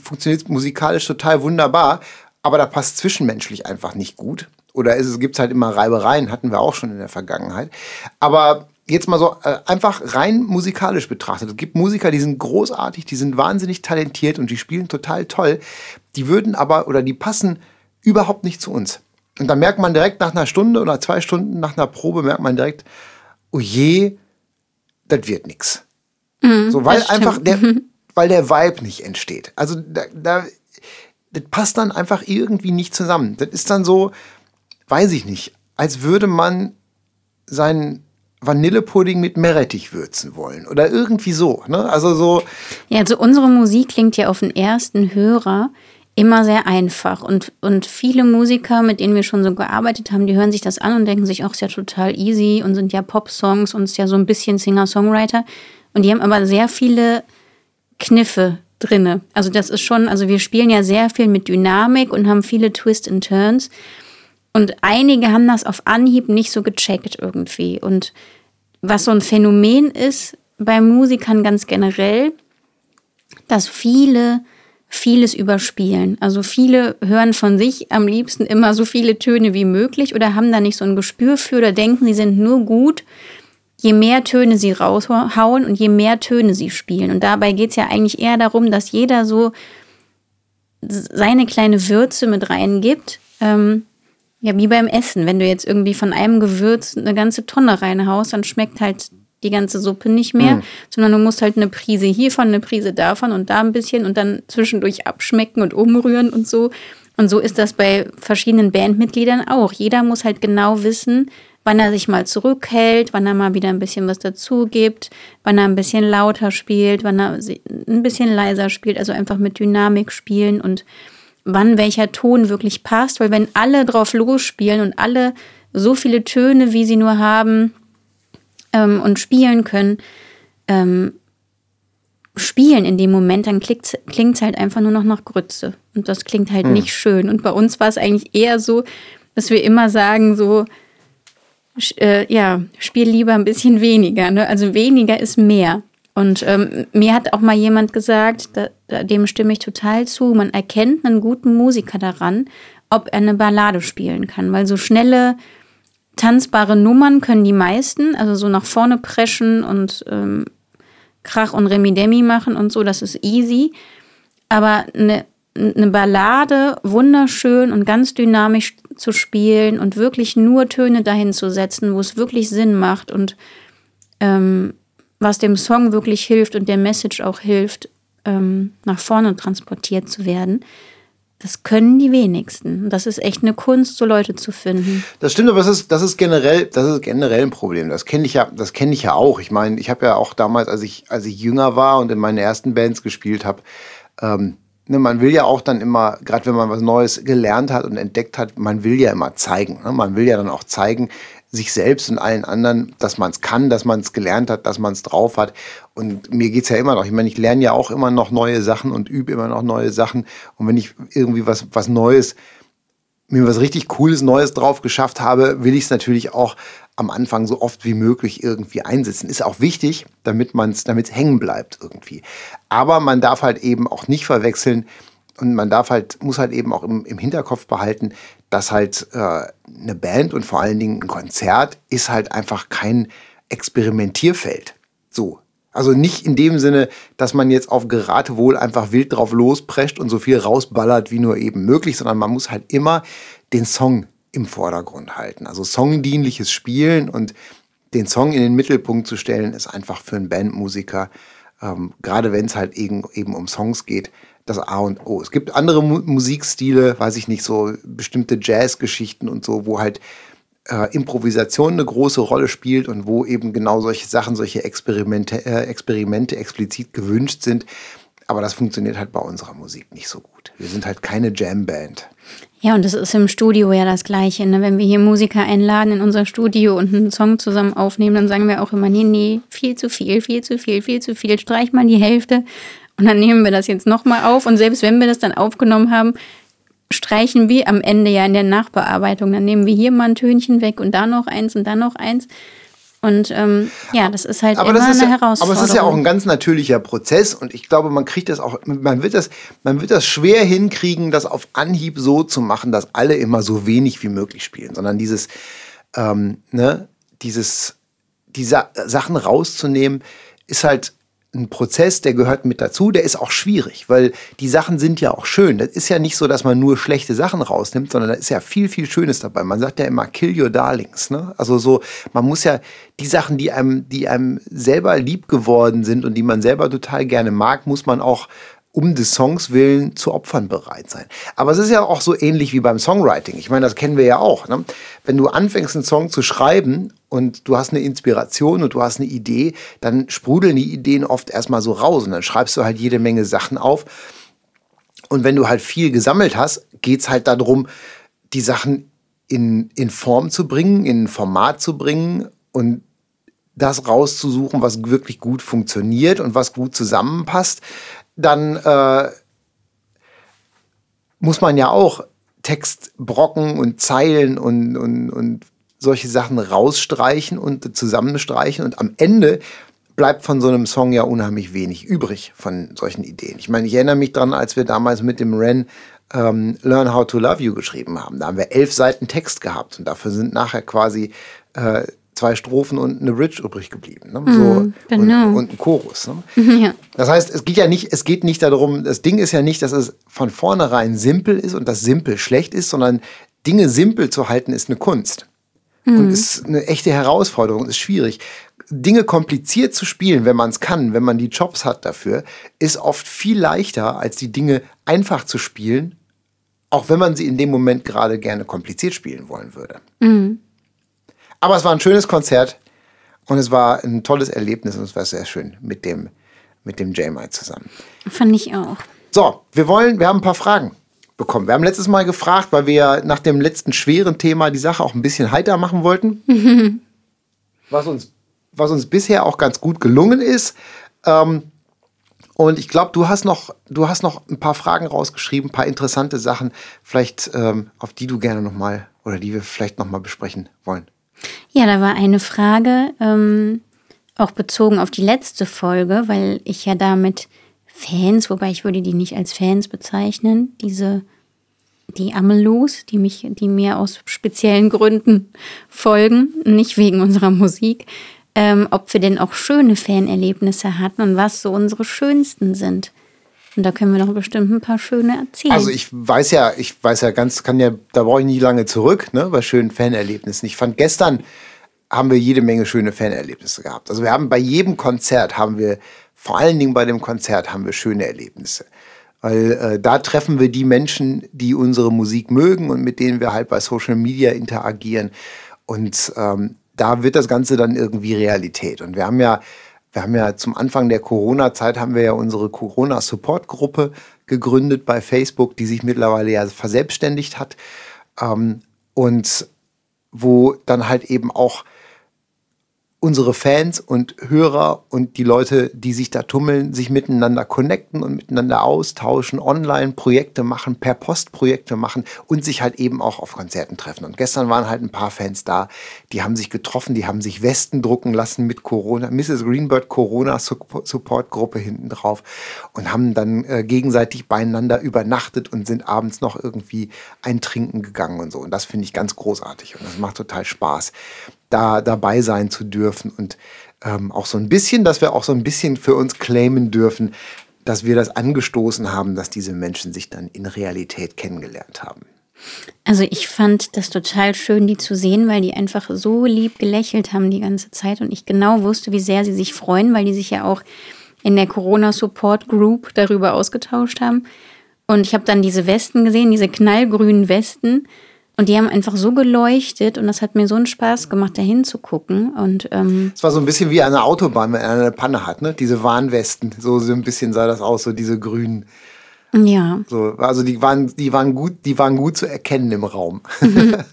funktioniert musikalisch total wunderbar, aber da passt zwischenmenschlich einfach nicht gut. Oder es gibt halt immer Reibereien, hatten wir auch schon in der Vergangenheit. Aber jetzt mal so äh, einfach rein musikalisch betrachtet. Es gibt Musiker, die sind großartig, die sind wahnsinnig talentiert und die spielen total toll. Die würden aber oder die passen überhaupt nicht zu uns. Und da merkt man direkt nach einer Stunde oder zwei Stunden nach einer Probe, merkt man direkt, oh je, das wird nichts. Mhm, so, weil einfach der, (laughs) weil der Vibe nicht entsteht. Also da, da, das passt dann einfach irgendwie nicht zusammen. Das ist dann so, weiß ich nicht, als würde man seinen Vanillepudding mit Meerrettich würzen wollen oder irgendwie so. Ne? Also so. Ja, also unsere Musik klingt ja auf den ersten Hörer immer sehr einfach und, und viele Musiker, mit denen wir schon so gearbeitet haben, die hören sich das an und denken sich auch, ist ja total easy und sind ja Pop-Songs und ist ja so ein bisschen Singer-Songwriter und die haben aber sehr viele Kniffe drinne. Also das ist schon, also wir spielen ja sehr viel mit Dynamik und haben viele Twists and Turns. Und einige haben das auf Anhieb nicht so gecheckt irgendwie. Und was so ein Phänomen ist bei Musikern ganz generell, dass viele vieles überspielen. Also viele hören von sich am liebsten immer so viele Töne wie möglich oder haben da nicht so ein Gespür für oder denken, sie sind nur gut, je mehr Töne sie raushauen und je mehr Töne sie spielen. Und dabei geht es ja eigentlich eher darum, dass jeder so seine kleine Würze mit reingibt. Ähm, ja, wie beim Essen. Wenn du jetzt irgendwie von einem Gewürz eine ganze Tonne reinhaust, dann schmeckt halt die ganze Suppe nicht mehr, mhm. sondern du musst halt eine Prise hiervon, eine Prise davon und da ein bisschen und dann zwischendurch abschmecken und umrühren und so. Und so ist das bei verschiedenen Bandmitgliedern auch. Jeder muss halt genau wissen, wann er sich mal zurückhält, wann er mal wieder ein bisschen was dazu gibt, wann er ein bisschen lauter spielt, wann er ein bisschen leiser spielt, also einfach mit Dynamik spielen und wann welcher Ton wirklich passt, weil wenn alle drauf losspielen und alle so viele Töne, wie sie nur haben ähm, und spielen können, ähm, spielen in dem Moment, dann klingt es halt einfach nur noch nach Grütze. Und das klingt halt hm. nicht schön. Und bei uns war es eigentlich eher so, dass wir immer sagen, so, äh, ja, spiel lieber ein bisschen weniger. Ne? Also weniger ist mehr. Und ähm, mir hat auch mal jemand gesagt, da, dem stimme ich total zu, man erkennt einen guten Musiker daran, ob er eine Ballade spielen kann. Weil so schnelle, tanzbare Nummern können die meisten, also so nach vorne preschen und ähm, Krach und Remi-Demi machen und so, das ist easy. Aber eine, eine Ballade wunderschön und ganz dynamisch zu spielen und wirklich nur Töne dahin zu setzen, wo es wirklich Sinn macht und ähm, was dem Song wirklich hilft und der Message auch hilft, ähm, nach vorne transportiert zu werden. Das können die wenigsten. Das ist echt eine Kunst, so Leute zu finden. Das stimmt, aber das ist, das ist generell, das ist generell ein Problem. Das kenne ich ja, das kenne ich ja auch. Ich meine, ich habe ja auch damals, als ich, als ich jünger war und in meinen ersten Bands gespielt habe, ähm, ne, man will ja auch dann immer, gerade wenn man was Neues gelernt hat und entdeckt hat, man will ja immer zeigen. Ne? Man will ja dann auch zeigen, sich selbst und allen anderen, dass man es kann, dass man es gelernt hat, dass man es drauf hat. Und mir geht es ja immer noch. Ich meine, ich lerne ja auch immer noch neue Sachen und übe immer noch neue Sachen. Und wenn ich irgendwie was, was Neues, mir was richtig Cooles Neues drauf geschafft habe, will ich es natürlich auch am Anfang so oft wie möglich irgendwie einsetzen. Ist auch wichtig, damit man es, damit hängen bleibt irgendwie. Aber man darf halt eben auch nicht verwechseln und man darf halt, muss halt eben auch im, im Hinterkopf behalten, dass halt äh, eine Band und vor allen Dingen ein Konzert ist halt einfach kein Experimentierfeld. So. Also nicht in dem Sinne, dass man jetzt auf Geratewohl einfach wild drauf losprescht und so viel rausballert wie nur eben möglich, sondern man muss halt immer den Song im Vordergrund halten. Also songdienliches Spielen und den Song in den Mittelpunkt zu stellen, ist einfach für einen Bandmusiker, ähm, gerade wenn es halt eben, eben um Songs geht, das A und O. Es gibt andere Mu Musikstile, weiß ich nicht, so bestimmte Jazzgeschichten und so, wo halt äh, Improvisation eine große Rolle spielt und wo eben genau solche Sachen, solche Experimente, äh, Experimente explizit gewünscht sind. Aber das funktioniert halt bei unserer Musik nicht so gut. Wir sind halt keine Jam-Band. Ja, und das ist im Studio ja das Gleiche. Ne? Wenn wir hier Musiker einladen in unser Studio und einen Song zusammen aufnehmen, dann sagen wir auch immer, nee, nee, viel zu viel, viel zu viel, viel zu viel, streich mal die Hälfte. Und dann nehmen wir das jetzt nochmal auf. Und selbst wenn wir das dann aufgenommen haben, streichen wir am Ende ja in der Nachbearbeitung. Dann nehmen wir hier mal ein Tönchen weg und da noch eins und da noch eins. Und ähm, ja, das ist halt aber immer ist eine ja, Herausforderung. Aber es ist ja auch ein ganz natürlicher Prozess und ich glaube, man kriegt das auch, man wird das, man wird das schwer hinkriegen, das auf Anhieb so zu machen, dass alle immer so wenig wie möglich spielen, sondern dieses, ähm, ne, dieses, die Sa Sachen rauszunehmen, ist halt ein Prozess, der gehört mit dazu, der ist auch schwierig, weil die Sachen sind ja auch schön. Das ist ja nicht so, dass man nur schlechte Sachen rausnimmt, sondern da ist ja viel, viel Schönes dabei. Man sagt ja immer, kill your darlings. Ne? Also so, man muss ja die Sachen, die einem, die einem selber lieb geworden sind und die man selber total gerne mag, muss man auch um des Songs willen zu Opfern bereit sein. Aber es ist ja auch so ähnlich wie beim Songwriting. Ich meine, das kennen wir ja auch. Ne? Wenn du anfängst, einen Song zu schreiben und du hast eine Inspiration und du hast eine Idee, dann sprudeln die Ideen oft erstmal so raus und dann schreibst du halt jede Menge Sachen auf. Und wenn du halt viel gesammelt hast, geht es halt darum, die Sachen in, in Form zu bringen, in Format zu bringen und das rauszusuchen, was wirklich gut funktioniert und was gut zusammenpasst dann äh, muss man ja auch Textbrocken und Zeilen und, und, und solche Sachen rausstreichen und zusammenstreichen und am Ende bleibt von so einem Song ja unheimlich wenig übrig von solchen Ideen. Ich meine, ich erinnere mich dran, als wir damals mit dem Ren ähm, Learn How to Love You geschrieben haben. Da haben wir elf Seiten Text gehabt und dafür sind nachher quasi äh, zwei Strophen und eine Bridge übrig geblieben. Ne? So, mm, genau. und, und, ein Chorus. Ne? (laughs) Ja. Das heißt, es geht ja nicht, es geht nicht darum, das Ding ist ja nicht, dass es von vornherein simpel ist und das simpel schlecht ist, sondern Dinge simpel zu halten ist eine Kunst. mhm. und ist eine echte Herausforderung, ist schwierig. Dinge kompliziert zu spielen, wenn man es kann, wenn man die Jobs hat dafür, ist oft viel leichter, als die Dinge einfach zu spielen, auch wenn man sie in dem Moment gerade gerne kompliziert spielen wollen würde. Mhm. Aber es war ein schönes Konzert und es war ein tolles Erlebnis und es war sehr schön mit dem, mit dem J-Mai zusammen. Fand ich auch. So, wir wollen, wir haben ein paar Fragen bekommen. Wir haben letztes Mal gefragt, weil wir nach dem letzten schweren Thema die Sache auch ein bisschen heiter machen wollten. (laughs) was, uns, was uns bisher auch ganz gut gelungen ist. Ähm, und ich glaube, du hast noch, du hast noch ein paar Fragen rausgeschrieben, ein paar interessante Sachen, vielleicht ähm, auf die du gerne noch mal oder die wir vielleicht noch mal besprechen wollen. Ja, da war eine Frage, ähm, auch bezogen auf die letzte Folge, weil ich ja damit Fans, wobei ich würde die nicht als Fans bezeichnen, diese die Amelos, die mich, die mir aus speziellen Gründen folgen, nicht wegen unserer Musik, ähm, ob wir denn auch schöne Fanerlebnisse hatten und was so unsere schönsten sind. Und da können wir noch bestimmt ein paar schöne erzählen. Also ich weiß ja, ich weiß ja ganz, kann ja, da brauche ich nicht lange zurück, ne, bei schönen Fanerlebnissen. Ich fand gestern haben wir jede Menge schöne Fanerlebnisse gehabt. Also wir haben bei jedem Konzert haben wir vor allen Dingen bei dem Konzert haben wir schöne Erlebnisse. Weil äh, da treffen wir die Menschen, die unsere Musik mögen und mit denen wir halt bei Social Media interagieren. Und ähm, da wird das Ganze dann irgendwie Realität. Und wir haben ja, wir haben ja zum Anfang der Corona-Zeit haben wir ja unsere Corona-Support-Gruppe gegründet bei Facebook, die sich mittlerweile ja verselbstständigt hat. Ähm, und wo dann halt eben auch unsere Fans und Hörer und die Leute, die sich da tummeln, sich miteinander connecten und miteinander austauschen, online Projekte machen, per Post Projekte machen und sich halt eben auch auf Konzerten treffen. Und gestern waren halt ein paar Fans da, die haben sich getroffen, die haben sich Westen drucken lassen mit Corona, Mrs. Greenbird Corona Support Gruppe hinten drauf und haben dann äh, gegenseitig beieinander übernachtet und sind abends noch irgendwie eintrinken gegangen und so. Und das finde ich ganz großartig und das macht total Spaß da dabei sein zu dürfen und ähm, auch so ein bisschen, dass wir auch so ein bisschen für uns claimen dürfen, dass wir das angestoßen haben, dass diese Menschen sich dann in Realität kennengelernt haben. Also ich fand das total schön, die zu sehen, weil die einfach so lieb gelächelt haben die ganze Zeit und ich genau wusste, wie sehr sie sich freuen, weil die sich ja auch in der Corona Support Group darüber ausgetauscht haben. Und ich habe dann diese Westen gesehen, diese knallgrünen Westen. Und die haben einfach so geleuchtet und das hat mir so einen Spaß gemacht, da hinzugucken. Und ähm es war so ein bisschen wie eine Autobahn, wenn einer eine Panne hat, ne? Diese Warnwesten. So, so ein bisschen sah das aus, so diese grünen. Ja. So, also die waren, die waren gut, die waren gut zu erkennen im Raum. Mhm. (laughs)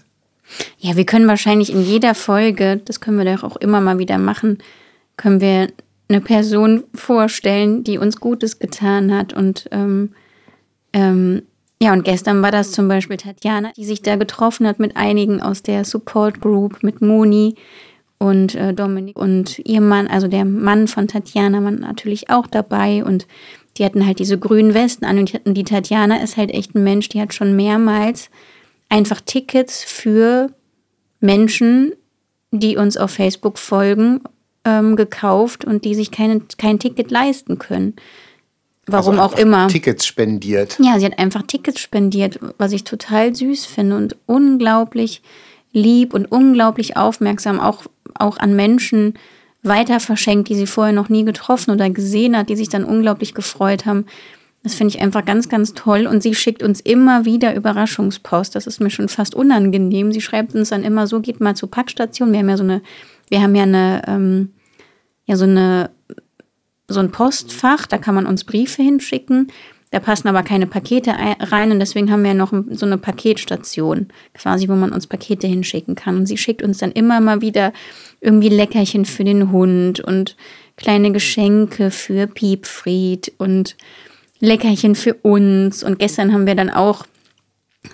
Ja, wir können wahrscheinlich in jeder Folge, das können wir doch auch immer mal wieder machen, können wir eine Person vorstellen, die uns Gutes getan hat und ähm, ähm, ja, und gestern war das zum Beispiel Tatjana, die sich da getroffen hat mit einigen aus der Support Group, mit Moni und äh, Dominik und ihr Mann, also der Mann von Tatjana war natürlich auch dabei und die hatten halt diese grünen Westen an und die, die Tatjana ist halt echt ein Mensch, die hat schon mehrmals einfach Tickets für Menschen, die uns auf Facebook folgen, ähm, gekauft und die sich keine, kein Ticket leisten können. Warum also auch immer. Tickets spendiert. Ja, sie hat einfach Tickets spendiert, was ich total süß finde und unglaublich lieb und unglaublich aufmerksam auch, auch an Menschen weiter verschenkt, die sie vorher noch nie getroffen oder gesehen hat, die sich dann unglaublich gefreut haben. Das finde ich einfach ganz, ganz toll. Und sie schickt uns immer wieder Überraschungspost. Das ist mir schon fast unangenehm. Sie schreibt uns dann immer so, geht mal zur Packstation. Wir haben ja so eine, wir haben ja eine, ähm, ja so eine so ein Postfach, da kann man uns Briefe hinschicken. Da passen aber keine Pakete rein und deswegen haben wir noch so eine Paketstation, quasi, wo man uns Pakete hinschicken kann. Und sie schickt uns dann immer mal wieder irgendwie Leckerchen für den Hund und kleine Geschenke für Piepfried und Leckerchen für uns. Und gestern haben wir dann auch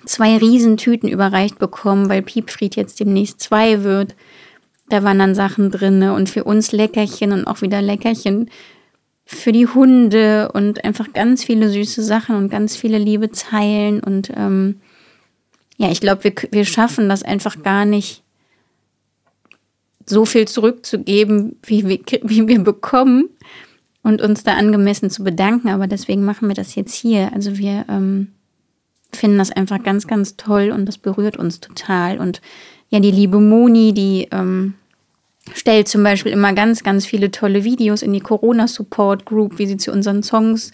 zwei Riesentüten überreicht bekommen, weil Piepfried jetzt demnächst zwei wird. Da waren dann Sachen drin und für uns Leckerchen und auch wieder Leckerchen für die Hunde und einfach ganz viele süße Sachen und ganz viele liebe Zeilen. Und ähm, ja, ich glaube, wir, wir schaffen das einfach gar nicht, so viel zurückzugeben, wie wir, wie wir bekommen und uns da angemessen zu bedanken. Aber deswegen machen wir das jetzt hier. Also wir ähm, finden das einfach ganz, ganz toll und das berührt uns total. Und ja, die liebe Moni, die ähm, stellt zum Beispiel immer ganz, ganz viele tolle Videos in die Corona-Support-Group, wie sie zu unseren Songs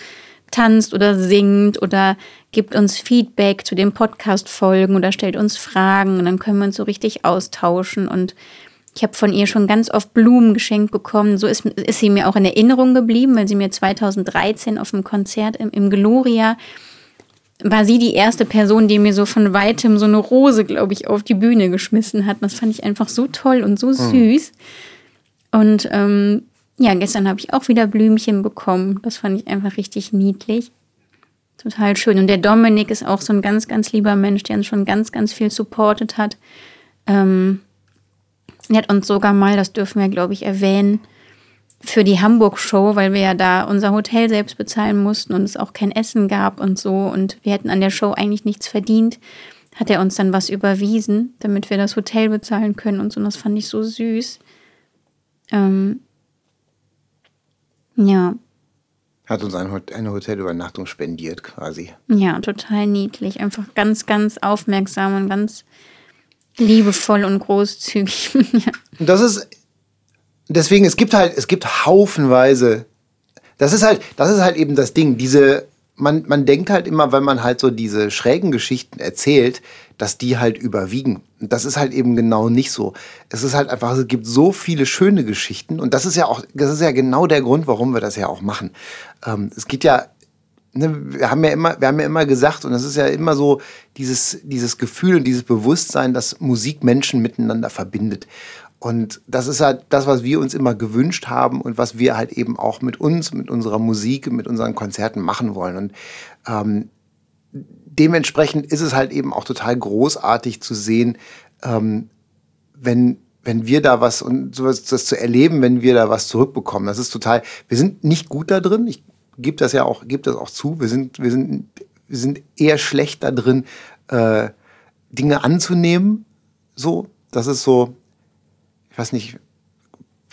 tanzt oder singt oder gibt uns Feedback zu den Podcast-Folgen oder stellt uns Fragen und dann können wir uns so richtig austauschen und ich habe von ihr schon ganz oft Blumen geschenkt bekommen. So ist, ist sie mir auch in Erinnerung geblieben, weil sie mir 2013 auf dem Konzert im, im Gloria war sie die erste Person, die mir so von weitem so eine Rose, glaube ich, auf die Bühne geschmissen hat. Das fand ich einfach so toll und so hm. süß. Mhm. Und ähm, ja, gestern habe ich auch wieder Blümchen bekommen. Das fand ich einfach richtig niedlich. Total schön. Und der Dominik ist auch so ein ganz, ganz lieber Mensch, der uns schon ganz, ganz viel supportet hat. Ähm, er hat uns sogar mal, das dürfen wir, glaube ich, erwähnen, für die Hamburg-Show, weil wir ja da unser Hotel selbst bezahlen mussten und es auch kein Essen gab und so und wir hätten an der Show eigentlich nichts verdient, hat er uns dann was überwiesen, damit wir das Hotel bezahlen können und so. Und das fand ich so süß. Ähm, ja. Hat uns eine Hotelübernachtung spendiert quasi. Ja, total niedlich. Einfach ganz, ganz aufmerksam und ganz liebevoll und großzügig. (laughs) ja. Das ist deswegen, es gibt halt, es gibt haufenweise. Das ist halt, das ist halt eben das Ding. Diese, man, man denkt halt immer, wenn man halt so diese schrägen Geschichten erzählt, dass die halt überwiegen. Und das ist halt eben genau nicht so. Es ist halt einfach, es gibt so viele schöne Geschichten und das ist ja auch, das ist ja genau der Grund, warum wir das ja auch machen. Ähm, es geht ja, ne, wir haben ja immer, wir haben ja immer gesagt und es ist ja immer so dieses, dieses Gefühl und dieses Bewusstsein, dass Musik Menschen miteinander verbindet. Und das ist halt das, was wir uns immer gewünscht haben und was wir halt eben auch mit uns, mit unserer Musik, mit unseren Konzerten machen wollen. Und ähm, dementsprechend ist es halt eben auch total großartig zu sehen, ähm, wenn, wenn wir da was und sowas das zu erleben, wenn wir da was zurückbekommen. Das ist total, wir sind nicht gut da drin. Ich gebe das ja auch, gebe das auch zu. Wir sind, wir sind, wir sind eher schlecht da drin, äh, Dinge anzunehmen. So, das ist so, weiß nicht,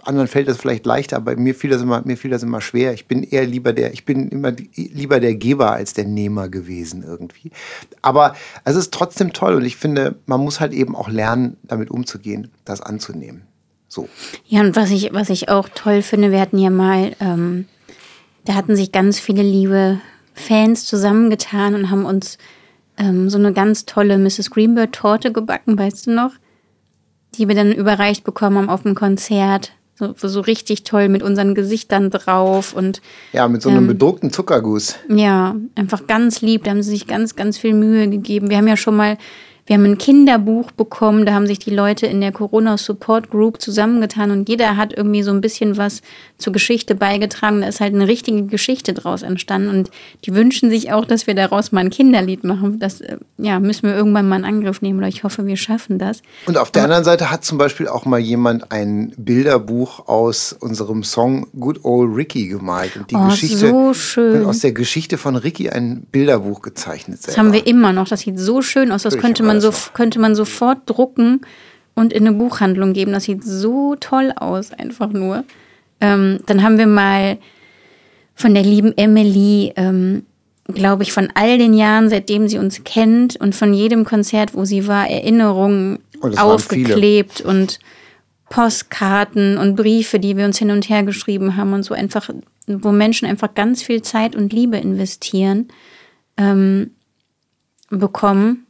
anderen fällt das vielleicht leichter, aber mir fiel das immer, mir fiel das immer schwer. Ich bin eher lieber der, ich bin immer lieber der Geber als der Nehmer gewesen irgendwie. Aber es ist trotzdem toll und ich finde, man muss halt eben auch lernen, damit umzugehen, das anzunehmen. So. Ja, und was ich, was ich auch toll finde, wir hatten ja mal, ähm, da hatten sich ganz viele liebe Fans zusammengetan und haben uns ähm, so eine ganz tolle Mrs. Greenbird Torte gebacken, weißt du noch? Die wir dann überreicht bekommen haben auf dem Konzert. So, so richtig toll mit unseren Gesichtern drauf und. Ja, mit so einem ähm, bedruckten Zuckerguss. Ja, einfach ganz lieb. Da haben sie sich ganz, ganz viel Mühe gegeben. Wir haben ja schon mal wir haben ein Kinderbuch bekommen, da haben sich die Leute in der Corona Support Group zusammengetan und jeder hat irgendwie so ein bisschen was zur Geschichte beigetragen. Da ist halt eine richtige Geschichte draus entstanden und die wünschen sich auch, dass wir daraus mal ein Kinderlied machen. Das äh, ja, müssen wir irgendwann mal in Angriff nehmen oder ich hoffe, wir schaffen das. Und auf der anderen Seite hat zum Beispiel auch mal jemand ein Bilderbuch aus unserem Song Good Old Ricky gemalt und die oh, Geschichte so schön. aus der Geschichte von Ricky ein Bilderbuch gezeichnet. Selber. Das haben wir immer noch. Das sieht so schön aus. Das könnte man man so, könnte man sofort drucken und in eine Buchhandlung geben. Das sieht so toll aus, einfach nur. Ähm, dann haben wir mal von der lieben Emily, ähm, glaube ich, von all den Jahren, seitdem sie uns kennt und von jedem Konzert, wo sie war, Erinnerungen oh, aufgeklebt und Postkarten und Briefe, die wir uns hin und her geschrieben haben und so einfach, wo Menschen einfach ganz viel Zeit und Liebe investieren, ähm, bekommen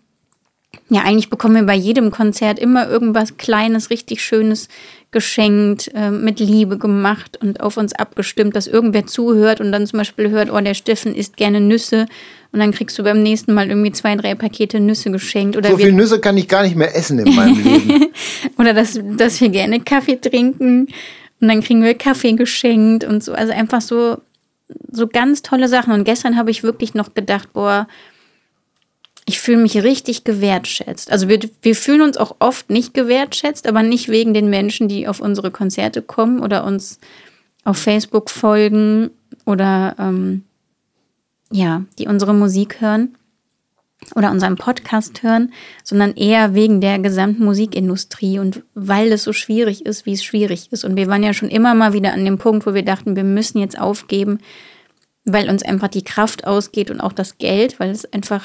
ja, eigentlich bekommen wir bei jedem Konzert immer irgendwas Kleines, richtig Schönes geschenkt, äh, mit Liebe gemacht und auf uns abgestimmt, dass irgendwer zuhört und dann zum Beispiel hört, oh, der Steffen isst gerne Nüsse und dann kriegst du beim nächsten Mal irgendwie zwei, drei Pakete Nüsse geschenkt. Oder so viel Nüsse kann ich gar nicht mehr essen in meinem Leben. (laughs) oder dass, dass wir gerne Kaffee trinken und dann kriegen wir Kaffee geschenkt und so. Also einfach so, so ganz tolle Sachen. Und gestern habe ich wirklich noch gedacht, boah, ich fühle mich richtig gewertschätzt. Also wir, wir fühlen uns auch oft nicht gewertschätzt, aber nicht wegen den Menschen, die auf unsere Konzerte kommen oder uns auf Facebook folgen oder ähm, ja, die unsere Musik hören oder unseren Podcast hören, sondern eher wegen der gesamten Musikindustrie und weil es so schwierig ist, wie es schwierig ist. Und wir waren ja schon immer mal wieder an dem Punkt, wo wir dachten, wir müssen jetzt aufgeben, weil uns einfach die Kraft ausgeht und auch das Geld, weil es einfach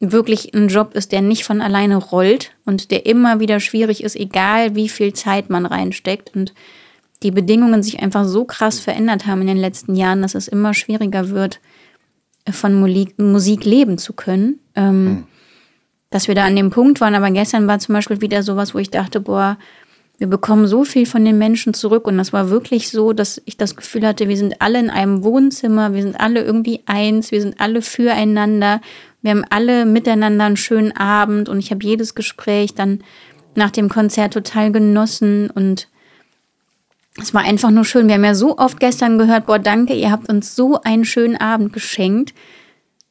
wirklich ein Job ist, der nicht von alleine rollt und der immer wieder schwierig ist, egal wie viel Zeit man reinsteckt und die Bedingungen sich einfach so krass verändert haben in den letzten Jahren, dass es immer schwieriger wird, von Musik leben zu können. Ähm, mhm. Dass wir da an dem Punkt waren, aber gestern war zum Beispiel wieder sowas, wo ich dachte, boah, wir bekommen so viel von den Menschen zurück und das war wirklich so, dass ich das Gefühl hatte, wir sind alle in einem Wohnzimmer, wir sind alle irgendwie eins, wir sind alle füreinander, wir haben alle miteinander einen schönen Abend und ich habe jedes Gespräch dann nach dem Konzert total genossen und es war einfach nur schön. Wir haben ja so oft gestern gehört, boah, danke, ihr habt uns so einen schönen Abend geschenkt.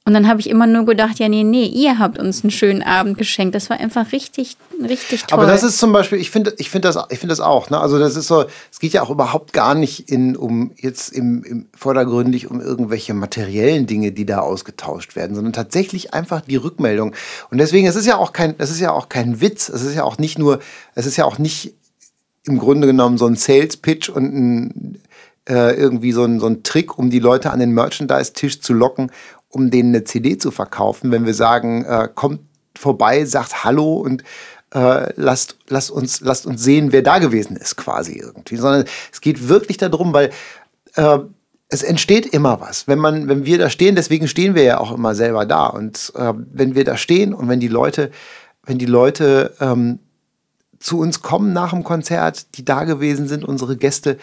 Und dann habe ich immer nur gedacht, ja, nee, nee, ihr habt uns einen schönen Abend geschenkt. Das war einfach richtig, richtig toll. Aber das ist zum Beispiel, ich finde, ich finde das, ich finde das auch. Ne? Also das ist so, es geht ja auch überhaupt gar nicht in, um jetzt im, im vordergründig um irgendwelche materiellen Dinge, die da ausgetauscht werden, sondern tatsächlich einfach die Rückmeldung. Und deswegen, es ist ja auch kein, es ist ja auch kein Witz. Es ist ja auch nicht nur, es ist ja auch nicht im Grunde genommen so ein Sales Pitch und ein, äh, irgendwie so ein, so ein Trick, um die Leute an den Merchandise-Tisch zu locken um denen eine CD zu verkaufen, wenn wir sagen, äh, kommt vorbei, sagt Hallo und äh, lasst, lasst, uns, lasst uns sehen, wer da gewesen ist, quasi irgendwie. Sondern es geht wirklich darum, weil äh, es entsteht immer was. Wenn man, wenn wir da stehen, deswegen stehen wir ja auch immer selber da. Und äh, wenn wir da stehen und wenn die Leute, wenn die Leute ähm, zu uns kommen nach dem Konzert, die da gewesen sind, unsere Gäste,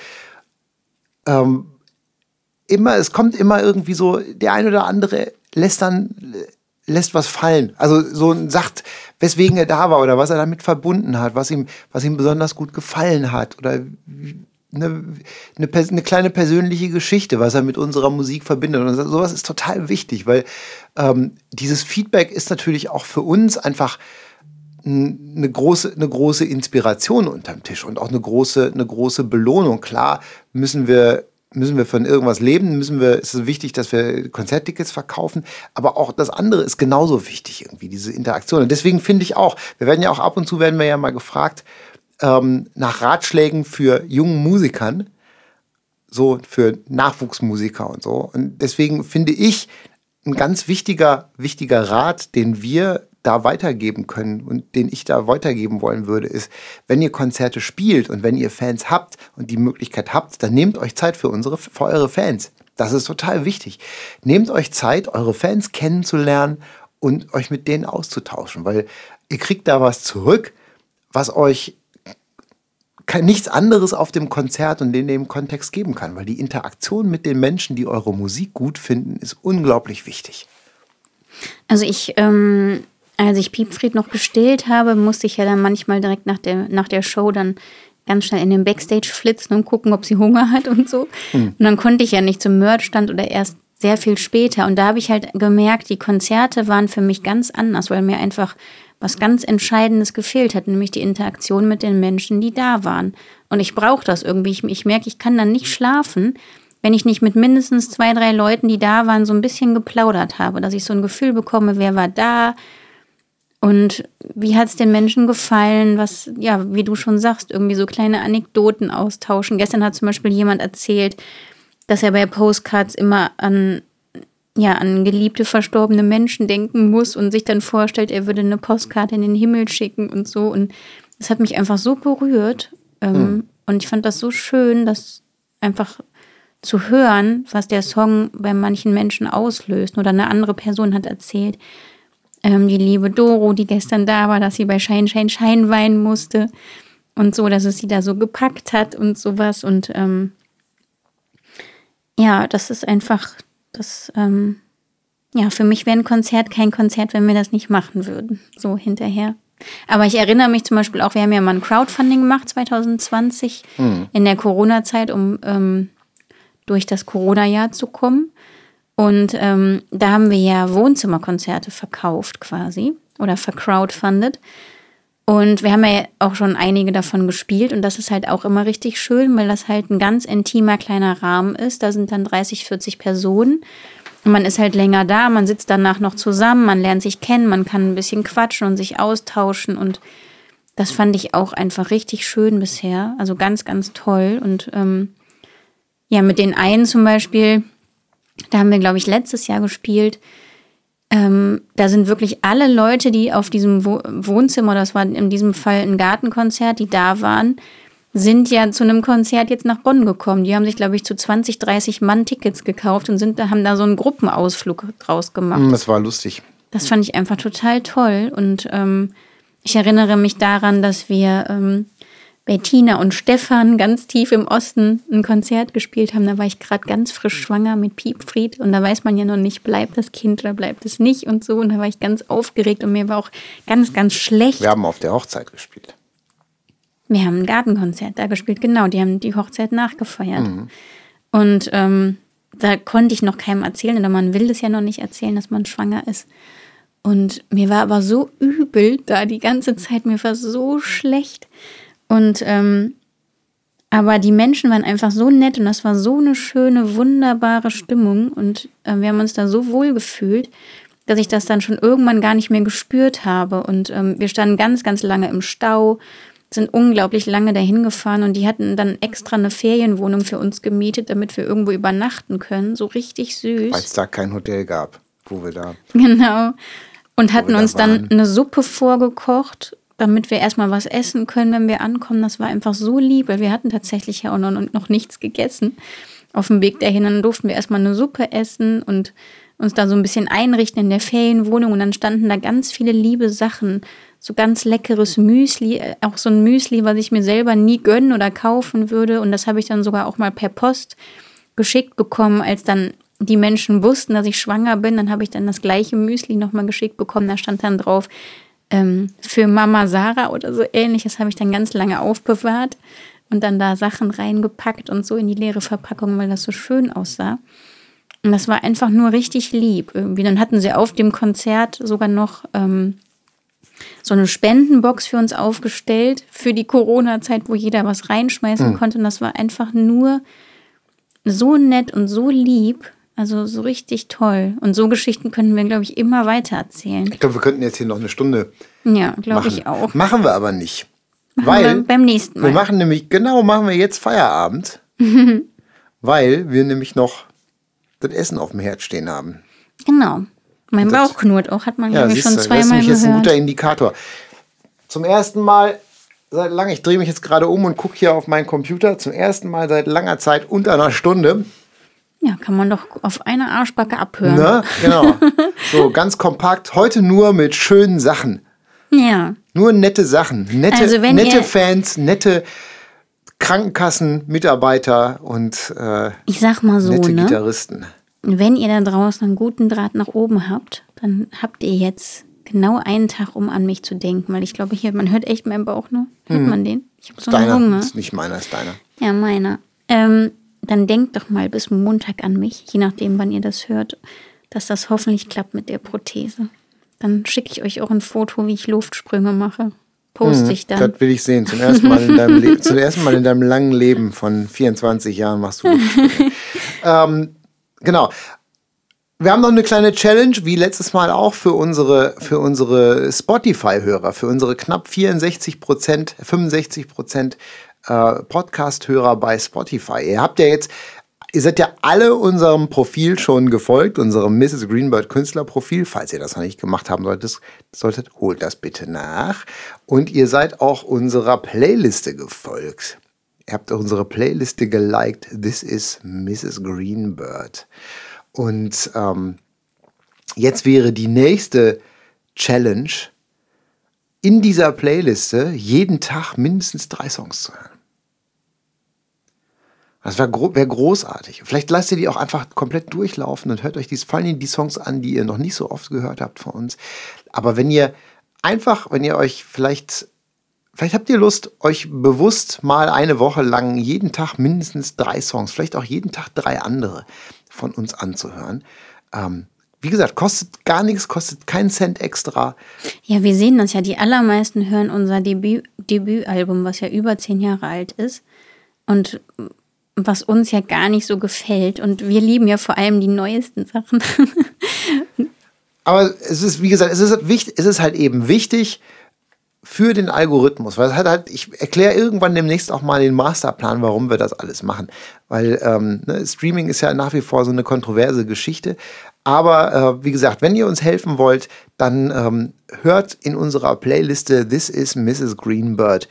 ähm, immer, es kommt immer irgendwie so, der ein oder andere lässt dann, lässt was fallen. Also so sagt, weswegen er da war oder was er damit verbunden hat, was ihm, was ihm besonders gut gefallen hat oder eine, eine, eine, kleine persönliche Geschichte, was er mit unserer Musik verbindet. Und sowas ist total wichtig, weil ähm, dieses Feedback ist natürlich auch für uns einfach eine große, eine große Inspiration unterm Tisch und auch eine große, eine große Belohnung. Klar müssen wir müssen wir von irgendwas leben, müssen wir, ist es wichtig, dass wir Konzerttickets verkaufen, aber auch das andere ist genauso wichtig irgendwie, diese Interaktion. Und deswegen finde ich auch, wir werden ja auch ab und zu, werden wir ja mal gefragt, ähm, nach Ratschlägen für jungen Musikern, so für Nachwuchsmusiker und so. Und deswegen finde ich, ein ganz wichtiger, wichtiger Rat, den wir da weitergeben können und den ich da weitergeben wollen würde, ist, wenn ihr Konzerte spielt und wenn ihr Fans habt und die Möglichkeit habt, dann nehmt euch Zeit für unsere, für eure Fans. Das ist total wichtig. Nehmt euch Zeit, eure Fans kennenzulernen und euch mit denen auszutauschen, weil ihr kriegt da was zurück, was euch nichts anderes auf dem Konzert und in dem Kontext geben kann, weil die Interaktion mit den Menschen, die eure Musik gut finden, ist unglaublich wichtig. Also ich ähm, als ich Piepfried noch gestillt habe, musste ich ja dann manchmal direkt nach der, nach der Show dann ganz schnell in den Backstage flitzen und gucken, ob sie Hunger hat und so. Hm. Und dann konnte ich ja nicht zum Merchstand oder erst sehr viel später. Und da habe ich halt gemerkt, die Konzerte waren für mich ganz anders, weil mir einfach was ganz Entscheidendes gefehlt hat, nämlich die Interaktion mit den Menschen, die da waren. Und ich brauche das irgendwie. Ich, ich merke, ich kann dann nicht schlafen, wenn ich nicht mit mindestens zwei, drei Leuten, die da waren, so ein bisschen geplaudert habe, dass ich so ein Gefühl bekomme, wer war da, und wie hat es den Menschen gefallen, was, ja, wie du schon sagst, irgendwie so kleine Anekdoten austauschen. Gestern hat zum Beispiel jemand erzählt, dass er bei Postcards immer an, ja, an geliebte verstorbene Menschen denken muss und sich dann vorstellt, er würde eine Postkarte in den Himmel schicken und so. Und das hat mich einfach so berührt. Ähm, mhm. Und ich fand das so schön, das einfach zu hören, was der Song bei manchen Menschen auslöst. Oder eine andere Person hat erzählt, ähm, die liebe Doro, die gestern da war, dass sie bei Schein, Schein, Schein weinen musste und so, dass es sie da so gepackt hat und sowas. Und ähm, ja, das ist einfach, das, ähm, ja, für mich wäre ein Konzert kein Konzert, wenn wir das nicht machen würden, so hinterher. Aber ich erinnere mich zum Beispiel auch, wir haben ja mal ein Crowdfunding gemacht 2020 mhm. in der Corona-Zeit, um ähm, durch das Corona-Jahr zu kommen. Und ähm, da haben wir ja Wohnzimmerkonzerte verkauft quasi oder vercrowdfundet. Und wir haben ja auch schon einige davon gespielt und das ist halt auch immer richtig schön, weil das halt ein ganz intimer kleiner Rahmen ist. Da sind dann 30, 40 Personen. Und man ist halt länger da, man sitzt danach noch zusammen, man lernt sich kennen, man kann ein bisschen quatschen und sich austauschen und das fand ich auch einfach richtig schön bisher. Also ganz, ganz toll. Und ähm, ja, mit den einen zum Beispiel, da haben wir, glaube ich, letztes Jahr gespielt. ähm, da sind wirklich alle Leute, die auf diesem Wo Wohnzimmer, das war in diesem Fall ein Gartenkonzert, die da waren, sind ja zu einem Konzert jetzt nach Bonn gekommen. Die haben sich, glaube ich, zu 20, 30 Mann Tickets gekauft und sind, haben da so einen Gruppenausflug draus gemacht. Hm, Das war lustig. Das fand ich einfach total toll. Und ähm, ich erinnere mich daran, dass wir ähm, bei Tina und Stefan ganz tief im Osten ein Konzert gespielt haben. Da war ich gerade ganz frisch schwanger mit Piepfried und da weiß man ja noch nicht, bleibt das Kind oder bleibt es nicht und so. Und da war ich ganz aufgeregt und mir war auch ganz, ganz schlecht. Wir haben auf der Hochzeit gespielt. Wir haben ein Gartenkonzert da gespielt, genau. Die haben die Hochzeit nachgefeiert. Und ähm, da konnte ich noch keinem erzählen, oder man will es ja noch nicht erzählen, dass man schwanger ist. Und mir war aber so übel da die ganze Zeit, mir war so schlecht. Und ähm, aber die Menschen waren einfach so nett und das war so eine schöne, wunderbare Stimmung und äh, wir haben uns da so wohl gefühlt, dass ich das dann schon irgendwann gar nicht mehr gespürt habe. Und ähm, wir standen ganz, ganz lange im Stau, sind unglaublich lange dahin gefahren und die hatten dann extra eine Ferienwohnung für uns gemietet, damit wir irgendwo übernachten können. So richtig süß. Weil es da kein Hotel gab, wo wir da. (laughs) Genau. Und hatten uns dann eine Suppe vorgekocht, damit wir erstmal was essen können, wenn wir ankommen. Das war einfach so lieb, weil wir hatten tatsächlich ja auch noch, nichts gegessen. Auf dem Weg dahin, dann durften wir erstmal eine Suppe essen und uns da so ein bisschen einrichten in der Ferienwohnung. Und dann standen da ganz viele liebe Sachen. So ganz leckeres Müsli, äh, auch so ein Müsli, was ich mir selber nie gönnen oder kaufen würde. Und das habe ich dann sogar auch mal per Post geschickt bekommen, als dann die Menschen wussten, dass ich schwanger bin. Dann habe ich dann das gleiche Müsli nochmal geschickt bekommen. Da stand dann drauf, ähm, für Mama Sarah oder so ähnlich. Das habe ich dann ganz lange aufbewahrt und dann da Sachen reingepackt und so in die leere Verpackung, weil das so schön aussah. Und das war einfach nur richtig lieb irgendwie. Dann hatten sie auf dem Konzert sogar noch ähm, so eine Spendenbox für uns aufgestellt für die Corona-Zeit, wo jeder was reinschmeißen konnte. Und das war einfach nur so nett und so lieb. Also so richtig toll. Und so Geschichten können wir, glaube ich, immer weiter erzählen. Ich glaube, wir könnten jetzt hier noch eine Stunde Ja, glaube ich auch. Machen wir aber nicht. Machen weil wir beim nächsten Mal. wir machen nämlich, genau, machen wir jetzt Feierabend. (laughs) weil wir nämlich noch das Essen auf dem Herd stehen haben. Genau. Mein Das- Bauch knurrt auch, hat man, Ja, glaube ich, schon du, das ist zweimal jetzt ein gehört. guter Indikator. Zum ersten Mal seit langem, ich drehe mich jetzt gerade um und gucke hier auf meinen Computer, zum ersten Mal seit langer Zeit unter einer Stunde. Ja, kann man doch auf einer Arschbacke abhören. Ne? Genau. (laughs) So ganz kompakt. Heute nur mit schönen Sachen. Ja. Nur nette Sachen. Nette, Also nette Fans, nette Krankenkassenmitarbeiter und äh, Ich sag mal so, nette ne? Gitarristen. Wenn ihr da draußen einen guten Draht nach oben habt, dann habt ihr jetzt genau einen Tag, um an mich zu denken. Weil ich glaube, hier, man hört echt meinen Bauch, ne? Hört man den? Ich habe so einen Deiner Hunger. ist nicht meiner, ist deiner. Ja, meiner. Ähm, dann denkt doch mal bis Montag an mich, je nachdem, wann ihr das hört, dass das hoffentlich klappt mit der Prothese. Dann schicke ich euch auch ein Foto, wie ich Luftsprünge mache. Poste ich dann. Das will ich sehen. Zum ersten Mal in deinem, Le (laughs) zum ersten Mal in deinem langen Leben von 24 Jahren machst du Luftsprünge. (laughs) ähm, genau. Wir haben noch eine kleine Challenge, wie letztes Mal auch für unsere, für unsere Spotify-Hörer, für unsere knapp 64 Prozent, 65 Prozent äh, Podcast-Hörer bei Spotify. Ihr habt ja jetzt, ihr seid ja alle unserem Profil schon gefolgt, unserem Mrs. Greenbird Künstlerprofil. Falls ihr das noch nicht gemacht haben solltet, solltet, holt das bitte nach. Und ihr seid auch unserer Playliste gefolgt. Ihr habt unsere Playliste geliked. This is Mrs. Greenbird. Und ähm, jetzt wäre die nächste Challenge, in dieser Playliste jeden Tag mindestens drei Songs zu hören. Das wäre wär großartig. Vielleicht lasst ihr die auch einfach komplett durchlaufen und hört euch die, vor allem die Songs an, die ihr noch nicht so oft gehört habt von uns. Aber wenn ihr einfach, wenn ihr euch vielleicht, vielleicht habt ihr Lust, euch bewusst mal eine Woche lang jeden Tag mindestens drei Songs, vielleicht auch jeden Tag drei andere von uns anzuhören. Ähm, wie gesagt, kostet gar nichts, kostet keinen Cent extra. Ja, wir sehen das ja. Die allermeisten hören unser Debüt, Debütalbum, was ja über zehn Jahre alt ist. Und was uns ja gar nicht so gefällt. Und wir lieben ja vor allem die neuesten Sachen. (laughs) Aber es ist, wie gesagt, es ist, wichtig, es ist halt eben wichtig für den Algorithmus, weil hat halt, ich erkläre irgendwann demnächst auch mal den Masterplan, warum wir das alles machen. Weil ähm, ne, Streaming ist ja nach wie vor so eine kontroverse Geschichte. Aber äh, wie gesagt, wenn ihr uns helfen wollt, dann ähm, hört in unserer Playliste This is Mrs. Greenbird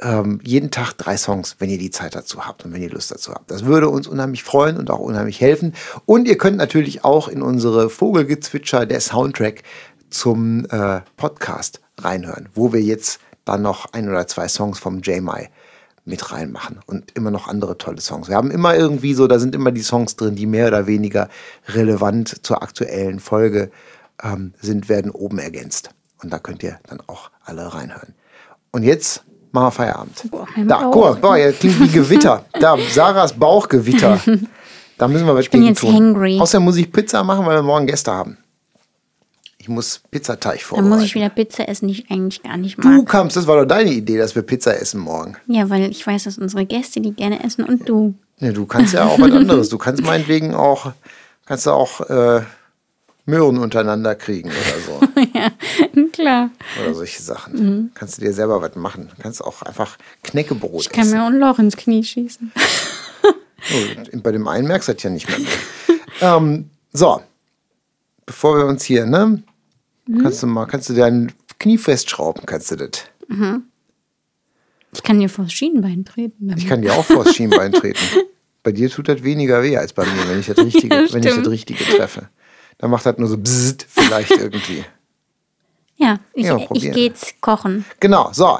ähm, jeden Tag drei Songs, wenn ihr die Zeit dazu habt und wenn ihr Lust dazu habt. Das würde uns unheimlich freuen und auch unheimlich helfen. Und ihr könnt natürlich auch in unsere Vogelgezwitscher, der Soundtrack zum äh, Podcast reinhören, wo wir jetzt dann noch ein oder zwei Songs vom J-Mai mit reinmachen und immer noch andere tolle Songs. Wir haben immer irgendwie so, da sind immer die Songs drin, die mehr oder weniger relevant zur aktuellen Folge ähm, sind, werden oben ergänzt. Und da könnt ihr dann auch alle reinhören. Und jetzt machen wir Feierabend. Boah, da, guck mal, boah, jetzt klingt wie Gewitter. Da, Sarahs Bauchgewitter. (laughs) Da müssen wir was bin gegen jetzt tun. hangry. Außerdem muss ich Pizza machen, weil wir morgen Gäste haben. Ich muss Pizzateig Dann vorbereiten. muss ich wieder Pizza essen, die ich eigentlich gar nicht du mag. kamst, das war doch deine Idee, dass wir Pizza essen morgen. Ja, weil ich weiß, dass unsere Gäste die gerne essen und du. Ja, du kannst ja auch was anderes. Du kannst meinetwegen auch, kannst du auch äh, Möhren untereinander kriegen oder so. (laughs) ja, klar. Oder solche Sachen. Kannst du dir selber was machen. Du kannst auch einfach Knäckebrot Ich kann essen. mir auch ein Loch ins Knie schießen. Oh, bei dem einen merkst du das ja nicht mehr. ähm, so, bevor wir uns hier, ne? Kannst du mal, kannst du dein Knie festschrauben, kannst du das. Ich kann dir vors Schienbein treten. Ich kann dir auch vors Schienbein treten. (laughs) Bei dir tut das weniger weh als bei mir, wenn ich das Richtige, Ja, wenn ich das. Richtige treffe. Dann macht das nur so bzzzt vielleicht (laughs) irgendwie. Ja, ich, Ja, ich gehe jetzt kochen. Genau, so.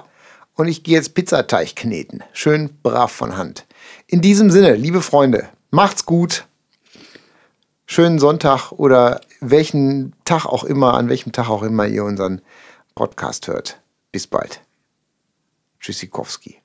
Und ich gehe jetzt Pizzateig kneten. Schön brav von Hand. In diesem Sinne, liebe Freunde, macht's gut. Schönen Sonntag oder welchen Tag auch immer, an welchem Tag auch immer ihr unseren Podcast hört. Bis bald. Tschüssikowski.